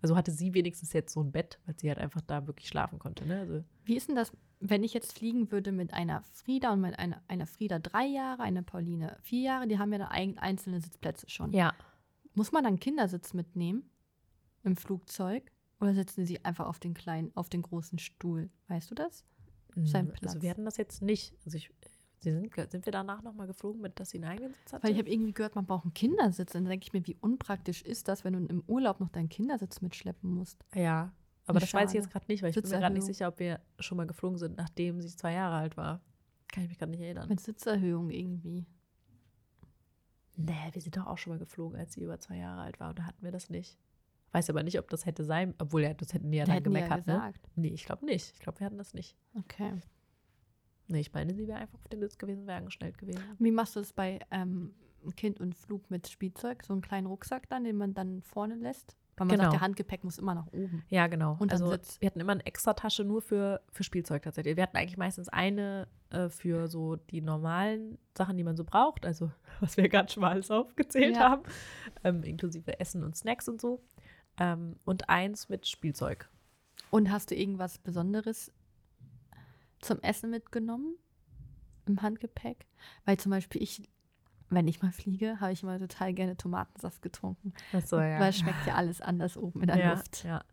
Also hatte sie wenigstens jetzt so ein Bett, weil sie halt einfach da wirklich schlafen konnte. Ne? Also, Wie ist denn das, wenn ich jetzt fliegen würde mit einer Frieda und mit einer, einer Frieda drei Jahre, einer Pauline vier Jahre, die haben ja da ein, einzelne Sitzplätze schon. ja. Muss man dann Kindersitz mitnehmen im Flugzeug? Oder setzen sie einfach auf den kleinen, auf den großen Stuhl? Weißt du das? Sein Platz. Also wir hatten das jetzt nicht. Also ich, sie sind, sind wir danach nochmal geflogen, mit, dass sie einen eigenen Sitz hatte? Weil ich habe irgendwie gehört, man braucht einen Kindersitz. Dann denke ich mir, wie unpraktisch ist das, wenn du im Urlaub noch deinen Kindersitz mitschleppen musst? ja, aber das weiß ich jetzt gerade nicht, weil ich bin mir gerade nicht sicher, ob wir schon mal geflogen sind, nachdem sie zwei Jahre alt war. Kann ich mich gerade nicht erinnern. Mit Sitzerhöhung irgendwie. Nee, wir sind doch auch schon mal geflogen, als sie über zwei Jahre alt war. Und da hatten wir das nicht. Weiß aber nicht, ob das hätte sein, obwohl ja, das hätten die ja dann hätten ja gemeckert, ne? gesagt. Nee, ich glaube nicht. Ich glaube, wir hatten das nicht. Okay. Nee, ich meine, sie wäre einfach auf dem Sitz gewesen, wäre angestellt gewesen. Wie machst du das bei ähm, Kind und Flug mit Spielzeug? So einen kleinen Rucksack dann, den man dann vorne lässt? Weil man Genau. sagt, der Handgepäck muss immer nach oben. Ja, genau. Und also wir hatten immer eine extra Tasche nur für, für Spielzeug tatsächlich. Wir hatten eigentlich meistens eine äh, für so die normalen Sachen, die man so braucht, also was wir gerade schon mal alles aufgezählt Ja. haben, ähm, inklusive Essen und Snacks und so. Ähm, und eins mit Spielzeug. Und hast du irgendwas Besonderes zum Essen mitgenommen? Im Handgepäck? Weil zum Beispiel ich, wenn ich mal fliege, habe ich immer total gerne Tomatensaft getrunken. Achso, Weil es schmeckt ja alles anders oben in der ja, Luft. Ja.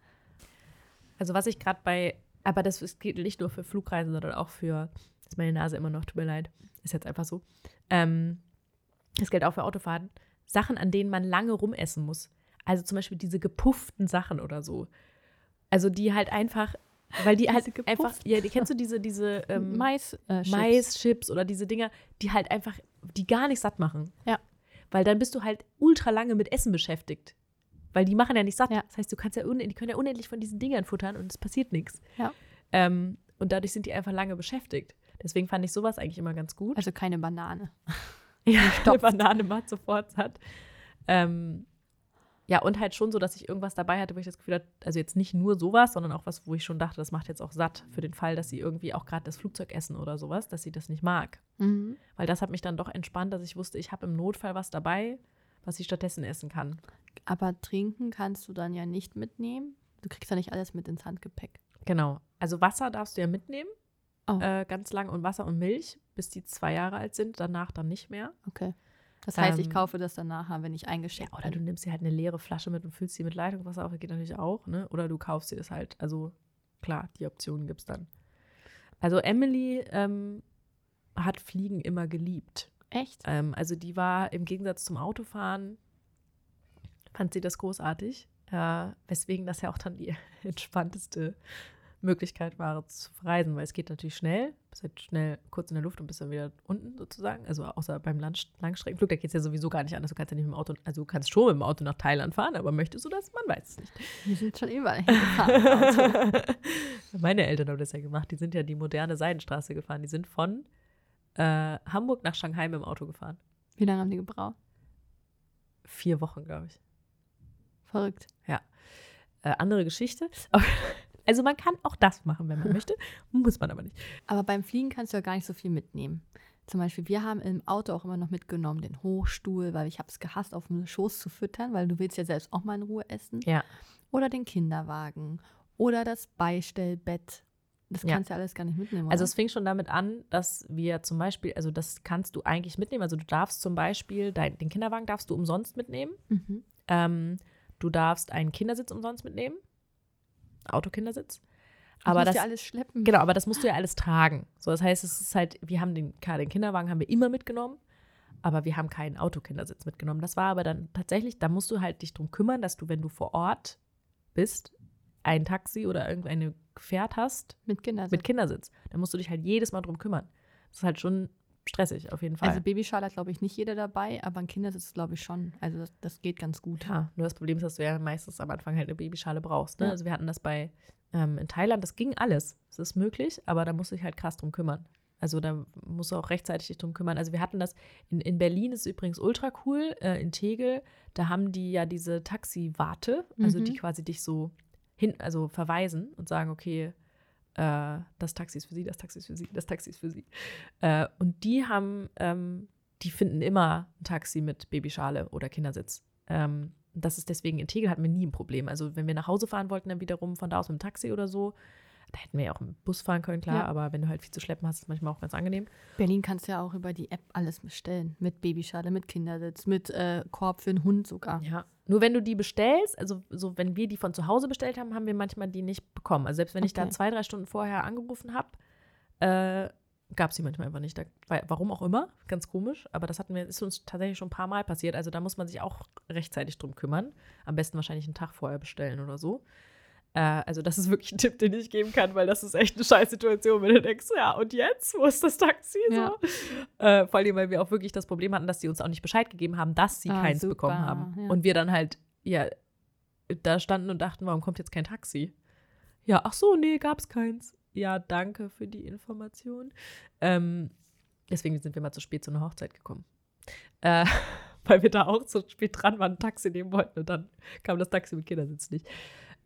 Also was ich gerade bei, aber das gilt nicht nur für Flugreisen, sondern auch für, ist meine Nase immer noch, tut mir leid, ist jetzt einfach so. Ähm, das gilt auch für Autofahrten. Sachen, an denen man lange rumessen muss. Also zum Beispiel diese gepufften Sachen oder so. Also die halt einfach, weil die halt einfach, ja, die kennst du diese, diese ähm, Mais, äh, Chips. Maischips oder diese Dinger, die halt einfach, die gar nicht satt machen. Ja. Weil dann bist du halt ultra lange mit Essen beschäftigt. Weil die machen ja nicht satt. Ja. Das heißt, du kannst ja die können ja unendlich von diesen Dingern futtern und es passiert nichts. Ja. Ähm, und dadurch sind die einfach lange beschäftigt. Deswegen fand ich sowas eigentlich immer ganz gut. Also keine Banane. ja, eine. Banane macht sofort satt. Ähm, ja, und halt schon so, dass ich irgendwas dabei hatte, wo ich das Gefühl hatte, also jetzt nicht nur sowas, sondern auch was, wo ich schon dachte, das macht jetzt auch satt für den Fall, dass sie irgendwie auch gerade das Flugzeug essen oder sowas, dass sie das nicht mag. Mhm. Weil das hat mich dann doch entspannt, dass ich wusste, ich habe im Notfall was dabei, was ich stattdessen essen kann. Aber trinken kannst du dann ja nicht mitnehmen. Du kriegst ja nicht alles mit ins Handgepäck. Genau. Also Wasser darfst du ja mitnehmen, Oh. äh, ganz lang und Wasser und Milch, bis die zwei Jahre alt sind, danach dann nicht mehr. Okay. Das heißt, ich Ähm, kaufe das dann nachher, wenn ich Ja, eingeschickt oder du nimmst dir halt eine leere Flasche mit und füllst sie mit Leitungswasser auf, das geht natürlich auch, ne? Oder du kaufst dir das halt, also klar, die Optionen gibt es dann. Also Emily ähm, hat Fliegen immer geliebt. Echt? Ähm, also die war im Gegensatz zum Autofahren, fand sie das großartig, äh, weswegen das ja auch dann die entspannteste Möglichkeit war zu verreisen, weil es geht natürlich schnell, bist halt schnell kurz in der Luft und bist dann wieder unten sozusagen, also außer beim Langstreckenflug, da geht es ja sowieso gar nicht anders, du kannst ja nicht mit dem Auto, also du kannst schon mit dem Auto nach Thailand fahren, aber möchtest du das? Man weiß es nicht. Wir sind schon überall hingefahren. Meine Eltern haben das ja gemacht, die sind ja die moderne Seidenstraße gefahren, die sind von äh, Hamburg nach Shanghai mit dem Auto gefahren. Wie lange haben die gebraucht? Vier Wochen, glaube ich. Verrückt. äh, andere Geschichte. Also man kann auch das machen, wenn man möchte, muss man aber nicht. Aber beim Fliegen kannst du ja gar nicht so viel mitnehmen. Zum Beispiel, wir haben im Auto auch immer noch mitgenommen den Hochstuhl, weil ich habe es gehasst, auf dem Schoß zu füttern, weil du willst ja selbst auch mal in Ruhe essen. Ja. Oder den Kinderwagen. Oder das Beistellbett. Das Ja. kannst du ja alles gar nicht mitnehmen. Also oder? es fing schon damit an, dass wir zum Beispiel, also das kannst du eigentlich mitnehmen. Also du darfst zum Beispiel, dein, den Kinderwagen darfst du umsonst mitnehmen. mhm. Ähm, du darfst einen Kindersitz umsonst mitnehmen. Autokindersitz. Aber das das, ja alles schleppen. genau, aber das musst du ja alles tragen. So, das heißt, es ist halt, wir haben den, klar, den Kinderwagen haben wir immer mitgenommen, aber wir haben keinen Autokindersitz mitgenommen. Das war aber dann tatsächlich, da musst du halt dich drum kümmern, dass du, wenn du vor Ort bist, ein Taxi oder irgendeine Gefährt hast Mit Kindersitz. mit Kindersitz, dann musst du dich halt jedes Mal drum kümmern. Das ist halt schon stressig, auf jeden Fall. also Babyschal hat, glaube ich, nicht jeder dabei, aber ein Kindersitz glaube ich schon. Also das, das geht ganz gut. Ja, nur das Problem ist, dass du ja meistens am Anfang halt eine Babyschale brauchst. Ne? Ja. Also wir hatten das bei ähm, in Thailand, das ging alles. Es ist möglich, aber da musst du dich halt krass drum kümmern. Also da musst du auch rechtzeitig dich drum kümmern. Also wir hatten das, in, in Berlin ist es übrigens ultra cool, äh, in Tegel, da haben die ja diese Taxiwarte, also Mhm. die quasi dich so hin, also verweisen und sagen, okay, äh, das Taxi ist für sie, das Taxi ist für sie, das Taxi ist für sie. Äh, und die haben, ähm, die finden immer ein Taxi mit Babyschale oder Kindersitz. Ähm, das ist deswegen in Tegel hatten wir nie ein Problem. Also wenn wir nach Hause fahren wollten, dann wiederum von da aus mit dem Taxi oder so, da hätten wir ja auch im Bus fahren können, klar, Ja. aber wenn du halt viel zu schleppen hast, ist es manchmal auch ganz angenehm. Berlin kannst du ja auch über die App alles bestellen. Mit Babyschale, mit Kindersitz, mit äh, Korb für einen Hund sogar. Ja. Nur wenn du die bestellst, also so wenn wir die von zu Hause bestellt haben, haben wir manchmal die nicht bekommen. Also selbst wenn ich da Okay. zwei, drei Stunden vorher angerufen habe, äh, gab es die manchmal einfach nicht. Da, warum auch immer, ganz komisch. Aber das hatten wir, ist uns tatsächlich schon ein paar Mal passiert. Also da muss man sich auch rechtzeitig drum kümmern. Am besten wahrscheinlich einen Tag vorher bestellen oder so. Äh, also das ist wirklich ein Tipp, den ich geben kann, weil das ist echt eine scheiß Situation, wenn du denkst, ja und jetzt, wo ist das Taxi? Ja. So. Äh, vor allem, weil wir auch wirklich das Problem hatten, dass sie uns auch nicht Bescheid gegeben haben, dass sie Ah, keins super, bekommen haben. ja. Und wir dann halt, ja, da standen und dachten, warum kommt jetzt kein Taxi? Ja, ach so, nee, gab's keins. Ja, danke für die Information. Ähm, deswegen sind wir mal zu spät zu einer Hochzeit gekommen. Äh, weil wir da auch so spät dran waren, ein Taxi nehmen wollten und dann kam das Taxi mit Kindersitz nicht.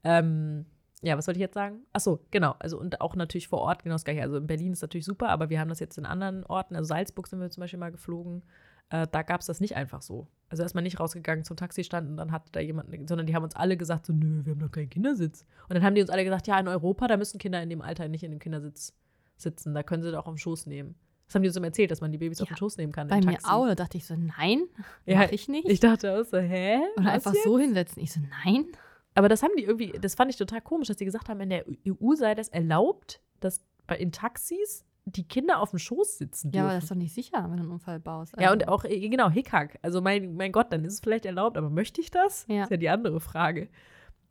Ähm, ja, was wollte ich jetzt sagen? Ach so, genau. Also und auch natürlich vor Ort genau das gleiche. Also in Berlin ist natürlich super, aber wir haben das jetzt in anderen Orten. Also Salzburg sind wir zum Beispiel mal geflogen. Äh, da gab es das nicht einfach so. Also ist man nicht rausgegangen zum Taxistand und dann hatte da jemand, sondern die haben uns alle gesagt so, nö, wir haben doch keinen Kindersitz. Und dann haben die uns alle gesagt, ja, in Europa, da müssen Kinder in dem Alter nicht in dem Kindersitz sitzen. Da können sie doch auf dem Schoß nehmen. Das haben die uns immer erzählt, dass man die Babys auf Ja, den Schoß nehmen kann. Bei mir auch. Da dachte ich so, nein, Ja, mach ich nicht. Ich dachte auch so, hä? Oder einfach jetzt? so hinsetzen. Ich so, nein. Aber das haben die irgendwie, das fand ich total komisch, dass die gesagt haben, in der EU sei das erlaubt, dass in Taxis die Kinder auf dem Schoß sitzen Ja, dürfen. aber das ist doch nicht sicher, wenn du einen Unfall baust. ja, Also, und auch, äh, genau, Hickhack. Also mein, mein Gott, dann ist es vielleicht erlaubt, aber möchte ich das? Ja. Ist ja die andere Frage.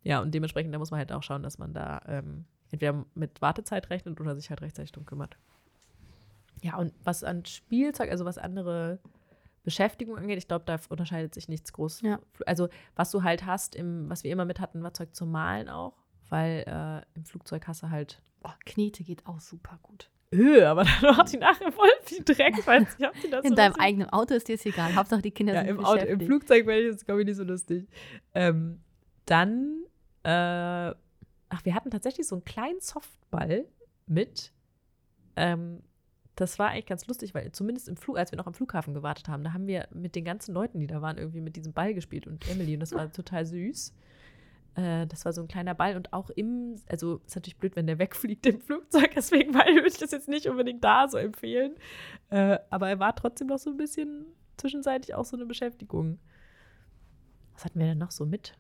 Ja, und dementsprechend, da muss man halt auch schauen, dass man da ähm, entweder mit Wartezeit rechnet oder sich halt rechtzeitig drum kümmert. Ja, und was an Spielzeug, also was andere Beschäftigung angeht, ich glaube, da unterscheidet sich nichts groß. Ja. Also, was du halt hast, im, was wir immer mit hatten, war Zeug zum Malen auch, weil äh, im Flugzeug hast du halt Boah, Knete geht auch super gut. Öh, aber dann macht die nachher voll viel Dreck, weil ich hab die das In so deinem eigenen Auto ist dir es egal. Hauptsache die Kinder ja, sind im, Auto, im. Flugzeug wäre ich jetzt, glaube ich, nicht so lustig. Ähm, dann, äh, ach, wir hatten tatsächlich so einen kleinen Softball mit. Ähm, das war eigentlich ganz lustig, weil zumindest im Flug, als wir noch am Flughafen gewartet haben, da haben wir mit den ganzen Leuten, die da waren, irgendwie mit diesem Ball gespielt und Emily und das war total süß. Äh, das war so ein kleiner Ball und auch im, also ist natürlich blöd, wenn der wegfliegt im Flugzeug, deswegen weil würde ich das jetzt nicht unbedingt da so empfehlen. Äh, aber er war trotzdem noch so ein bisschen zwischenzeitlich auch so eine Beschäftigung. Was hatten wir denn noch so mit?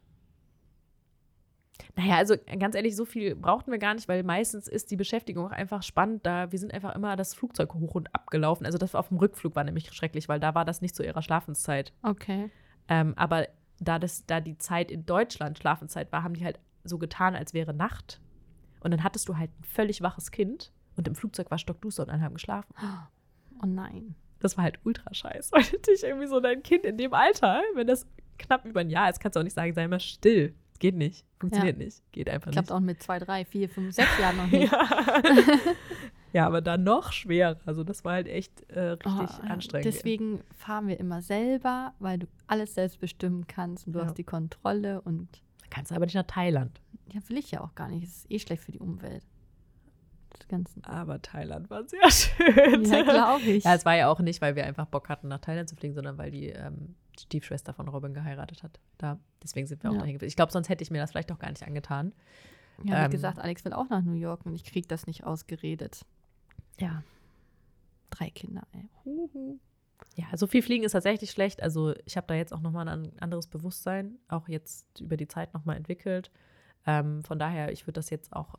Naja, also ganz ehrlich, so viel brauchten wir gar nicht, weil meistens ist die Beschäftigung auch einfach spannend. Da wir sind einfach immer das Flugzeug hoch und abgelaufen. Also das auf dem Rückflug war nämlich schrecklich, weil da war das nicht zu ihrer Schlafenszeit. Okay. Ähm, aber da, das, da die Zeit in Deutschland Schlafenszeit war, haben die halt so getan, als wäre Nacht. Und dann hattest du halt ein völlig waches Kind und im Flugzeug war stockduster und alle haben geschlafen. Oh nein. Das war halt ultra scheiß. Weil dich irgendwie so dein Kind in dem Alter, wenn das knapp über ein Jahr ist, kannst du auch nicht sagen, sei mal still. Geht nicht. Funktioniert nicht. Geht einfach Klappt nicht. auch mit zwei, drei, vier, fünf, sechs Jahren noch nicht. Ja. ja, aber dann noch schwerer. Also das war halt echt äh, richtig Oh, anstrengend. Deswegen fahren wir immer selber, weil du alles selbst bestimmen kannst und du Ja. hast die Kontrolle und Kannst du aber nicht nach Thailand. ja, will ich ja auch gar nicht. Es ist eh schlecht für die Umwelt. Das Ganze. Aber Thailand war sehr schön. Ja, glaube ich. Ja, es war ja auch nicht, weil wir einfach Bock hatten, nach Thailand zu fliegen, sondern weil die ähm, Stiefschwester von Robin geheiratet hat. Da, deswegen sind wir auch Ja. dahin gewesen. Ich glaube, sonst hätte ich mir das vielleicht auch gar nicht angetan. Ja, wie ähm, gesagt, Alex will auch nach New York und ich krieg das nicht ausgeredet. Ja. Drei Kinder, ey. Huhu. Ja, so viel Fliegen ist tatsächlich schlecht. Also ich habe da jetzt auch nochmal ein anderes Bewusstsein, auch jetzt über die Zeit nochmal entwickelt. Ähm, von daher, ich würde das jetzt auch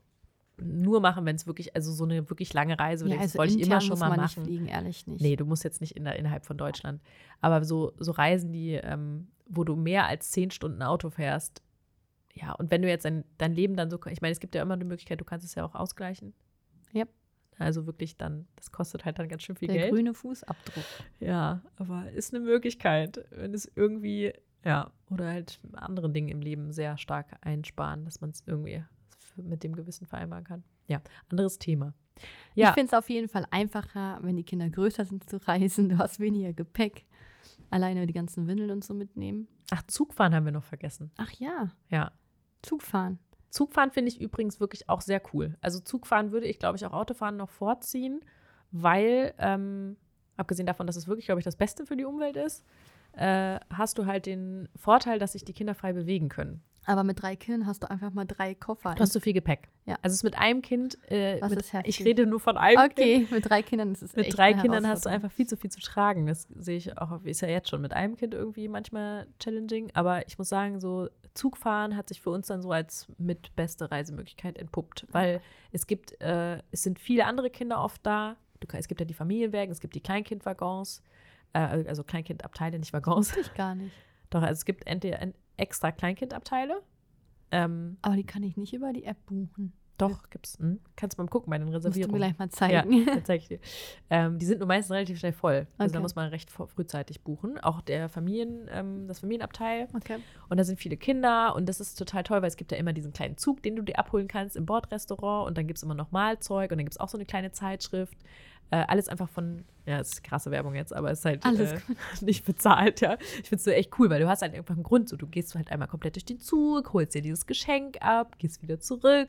nur machen, wenn es wirklich, also so eine wirklich lange Reise, Ja, das also wollte ich immer schon mal machen. nicht fliegen, ehrlich nicht. Nee, du musst jetzt nicht in der, innerhalb von Deutschland. Aber so, so Reisen, die, ähm, wo du mehr als zehn Stunden Auto fährst, ja, und wenn du jetzt dein, dein Leben dann so, ich meine, es gibt ja immer eine Möglichkeit, du kannst es ja auch ausgleichen. Yep. Also wirklich dann, das kostet halt dann ganz schön viel Der Geld. grüne Fußabdruck. Ja, aber ist eine Möglichkeit, wenn es irgendwie, ja, oder halt andere Dinge im Leben sehr stark einsparen, dass man es irgendwie mit dem Gewissen vereinbaren kann. Ja, anderes Thema. Ich Ja, finde es auf jeden Fall einfacher, wenn die Kinder größer sind zu reisen. Du hast weniger Gepäck. Alleine die ganzen Windeln und so mitnehmen. ach, Zugfahren haben wir noch vergessen. Ach ja, Ja, Zugfahren. Zugfahren finde ich übrigens wirklich auch sehr cool. Also Zugfahren würde ich, glaube ich, auch Autofahren noch vorziehen, weil, ähm, abgesehen davon, dass es wirklich, glaube ich, das Beste für die Umwelt ist, äh, hast du halt den Vorteil, dass sich die Kinder frei bewegen können. Aber mit drei Kindern hast du einfach mal drei Koffer. Du hast so viel Gepäck. Ja. Also es ist mit einem Kind, äh, Was mit, ist heftig? ich rede nur von einem Kind. Okay, mit drei Kindern ist es Mit echt drei Kindern hast du einfach viel zu viel zu tragen. Das sehe ich auch, ist ja jetzt schon mit einem Kind irgendwie manchmal challenging. Aber ich muss sagen, so Zugfahren hat sich für uns dann so als mit beste Reisemöglichkeit entpuppt. Weil es gibt, äh, es sind viele andere Kinder oft da. Du, es gibt ja die Familienwägen, es gibt die Kleinkindwaggons, äh, also Kleinkindabteile, nicht Waggons. Wusste ich gar nicht. Doch, also es gibt entweder en- extra Kleinkindabteile. Ähm, Aber die kann ich nicht über die App buchen. doch, gibt's. Hm? Kannst du mal gucken bei den Musst du Reservierungen. mir gleich mal Ja, zeigen. das zeige ich dir. Ähm, die sind nur meistens relativ schnell voll. Also da Okay. muss man recht frühzeitig buchen. Auch der Familien, ähm, das Familienabteil. Okay. Und da sind viele Kinder und das ist total toll, weil es gibt ja immer diesen kleinen Zug, den du dir abholen kannst im Bordrestaurant und dann gibt es immer noch Mahlzeug und dann gibt es auch so eine kleine Zeitschrift. Äh, alles einfach von, ja, es ist krasse Werbung jetzt, aber es ist halt Alles äh, nicht bezahlt, ja. Ich finde es so echt cool, weil du hast halt einfach einen Grund. So, du gehst halt einmal komplett durch den Zug, holst dir dieses Geschenk ab, gehst wieder zurück,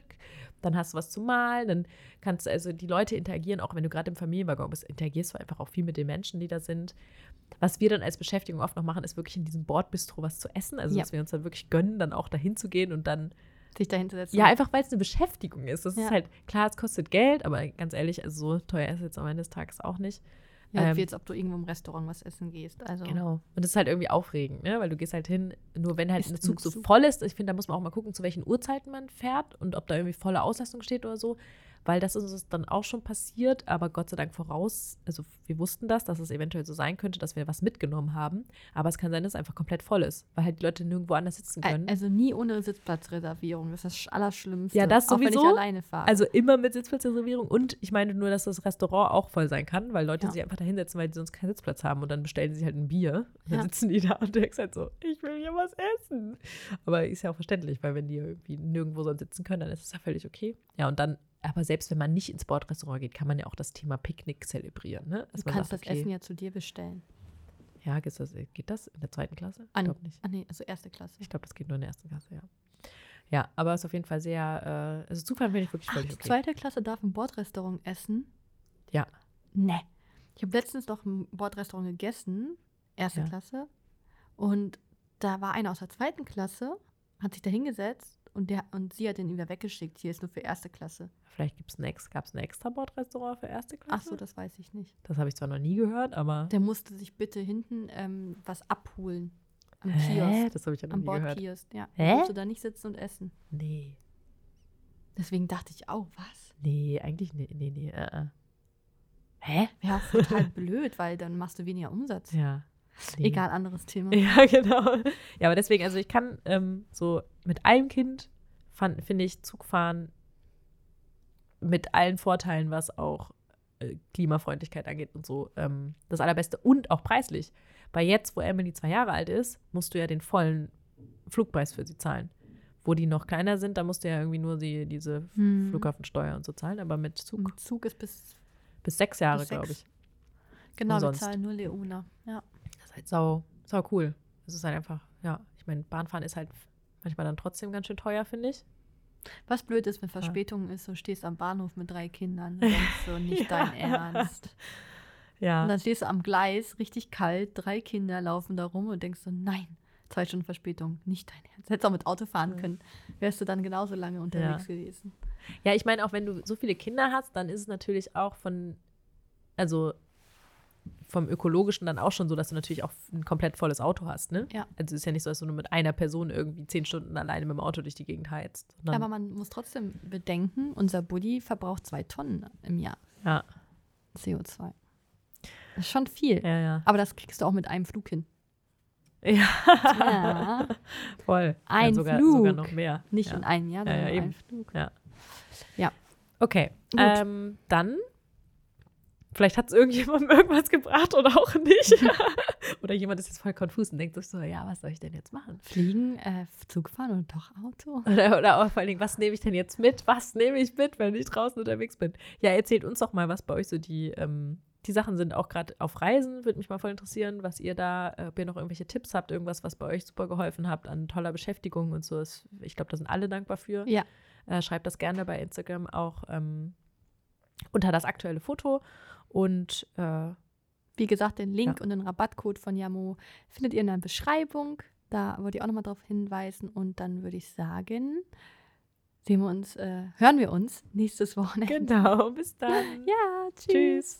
dann hast du was zu malen, dann kannst du, also die Leute interagieren, auch wenn du gerade im Familienwaggon bist, interagierst du einfach auch viel mit den Menschen, die da sind. Was wir dann als Beschäftigung oft noch machen, ist wirklich in diesem Bordbistro was zu essen. Also, Ja. dass wir uns dann wirklich gönnen, dann auch dahin zu gehen und dann, Sich dahin zu setzen. ja, einfach weil es eine Beschäftigung ist. Das Ja. ist halt, klar, es kostet Geld, aber ganz ehrlich, also so teuer ist es jetzt am Ende des Tages auch nicht. ja ähm, wie jetzt, ob du irgendwo im Restaurant was essen gehst. Also, Genau. Und das ist halt irgendwie aufregend, ne? Weil du gehst halt hin, nur wenn halt Ist ein Zug so voll ist. Ich finde, da muss man auch mal gucken, zu welchen Uhrzeiten man fährt und ob da irgendwie volle Auslastung steht oder so. Weil das ist uns dann auch schon passiert, aber Gott sei Dank voraus, also wir wussten das, dass es eventuell so sein könnte, dass wir was mitgenommen haben. Aber es kann sein, dass es einfach komplett voll ist, weil halt die Leute nirgendwo anders sitzen können. Also nie ohne Sitzplatzreservierung. Das ist das Sch- Allerschlimmste. Ja, das Auch wenn sowieso. ich alleine fahre. Also immer mit Sitzplatzreservierung und ich meine nur, dass das Restaurant auch voll sein kann, weil Leute Ja. sich einfach da hinsetzen, weil die sonst keinen Sitzplatz haben und dann bestellen sie halt ein Bier. Dann Ja. sitzen die da und denkst halt so, ich will hier was essen. Aber ist ja auch verständlich, weil wenn die irgendwie nirgendwo sonst sitzen können, dann ist es ja völlig okay. Ja, und dann, aber selbst wenn man nicht ins Bordrestaurant geht, kann man ja auch das Thema Picknick zelebrieren. Ne? Du kannst sagt, das Essen ja zu dir bestellen. Ja, geht das, geht das in der zweiten Klasse? Ich An- glaube nicht. Ah, nee, also erste Klasse. Ich glaube, das geht nur in der ersten Klasse, ja. Ja, aber es ist auf jeden Fall sehr, äh, also Zugfahren finde ich wirklich Ach, völlig okay. zweite Klasse darf im Bordrestaurant essen? Ja. Ne. Ich habe letztens doch im Bordrestaurant gegessen, erste Ja. Klasse. Und da war einer aus der zweiten Klasse, hat sich da hingesetzt und, der, und sie hat den wieder weggeschickt. Hier ist nur für erste Klasse. Vielleicht gibt's ein Ex gab es ein extra Bordrestaurant für erste Klasse? Ach so, das weiß ich nicht. Das habe ich zwar noch nie gehört, aber. Der musste sich bitte hinten ähm, was abholen. Am Hä? Kiosk. Das habe ich ja noch Am nie gehört. Bordkiosk, ja. Hä? Der durfte da nicht sitzen und essen. Nee. Deswegen dachte ich, oh, was? Nee, eigentlich nee, nee, nee. Äh, äh. Hä? Wäre auch total blöd, weil dann machst du weniger Umsatz. Ja. Nee. Egal, anderes Thema. Ja, genau. Ja, aber deswegen, also ich kann ähm, so mit einem Kind finde ich Zugfahren mit allen Vorteilen, was auch äh, Klimafreundlichkeit angeht und so, ähm, das allerbeste und auch preislich. Weil jetzt, wo Emily zwei Jahre alt ist, musst du ja den vollen Flugpreis für sie zahlen. Wo die noch kleiner sind, da musst du ja irgendwie nur die, diese Hm. Flughabensteuer und so zahlen, aber mit Zug Zug ist bis, bis sechs Jahre, glaube ich. genau, wir Umsonst. zahlen nur Leona. Ja. Halt sau, sau cool. Es ist halt einfach, ja, ich meine, Bahnfahren ist halt manchmal dann trotzdem ganz schön teuer, finde ich. Was blöd ist, wenn Verspätung ist, so stehst am Bahnhof mit drei Kindern, denkst so, nicht dein Ernst. Ja. Und dann stehst du am Gleis, richtig kalt, drei Kinder laufen da rum und denkst so, nein, zwei Stunden Verspätung, nicht dein Ernst. Hättest auch mit Auto fahren können, wärst du dann genauso lange unterwegs gewesen. Ja, ich meine, auch wenn du so viele Kinder hast, dann ist es natürlich auch von, also vom Ökologischen dann auch schon so, dass du natürlich auch ein komplett volles Auto hast, ne? Ja. Also es ist ja nicht so, dass du nur mit einer Person irgendwie zehn Stunden alleine mit dem Auto durch die Gegend heizt. Aber man muss trotzdem bedenken, unser Buddy verbraucht zwei Tonnen im Jahr ja, CO2. Das ist schon viel. ja, ja. Aber das kriegst du auch mit einem Flug hin. Ja, Ja. voll. Ein ja, sogar, Flug. sogar noch mehr. Nicht ja. in einem Jahr, Ja, sondern ja, in eben. einem Flug. Okay, Gut. ähm, dann vielleicht hat es irgendjemandem irgendwas gebracht oder auch nicht. oder jemand ist jetzt voll konfus und denkt sich so, ja, was soll ich denn jetzt machen? Fliegen, äh, Zug fahren oder doch Auto? Oder, oder auch vor allen Dingen, was nehme ich denn jetzt mit? Was nehme ich mit, wenn ich draußen unterwegs bin? Ja, erzählt uns doch mal, was bei euch so die, ähm, die Sachen sind auch gerade auf Reisen, würde mich mal voll interessieren, was ihr da, äh, ob ihr noch irgendwelche Tipps habt, irgendwas, was bei euch super geholfen habt an toller Beschäftigung und so. Ist, ich glaube, da sind alle dankbar für. Ja. Äh, schreibt das gerne bei Instagram auch ähm, unter das aktuelle Foto. Und äh, Wie gesagt, den Link Ja. und den Rabattcode von Yamo findet ihr in der Beschreibung. Da wollte ich auch nochmal drauf hinweisen. Und dann würde ich sagen, sehen wir uns, äh, hören wir uns nächstes Wochenende. genau, bis dann. Ja, tschüss. Tschüss.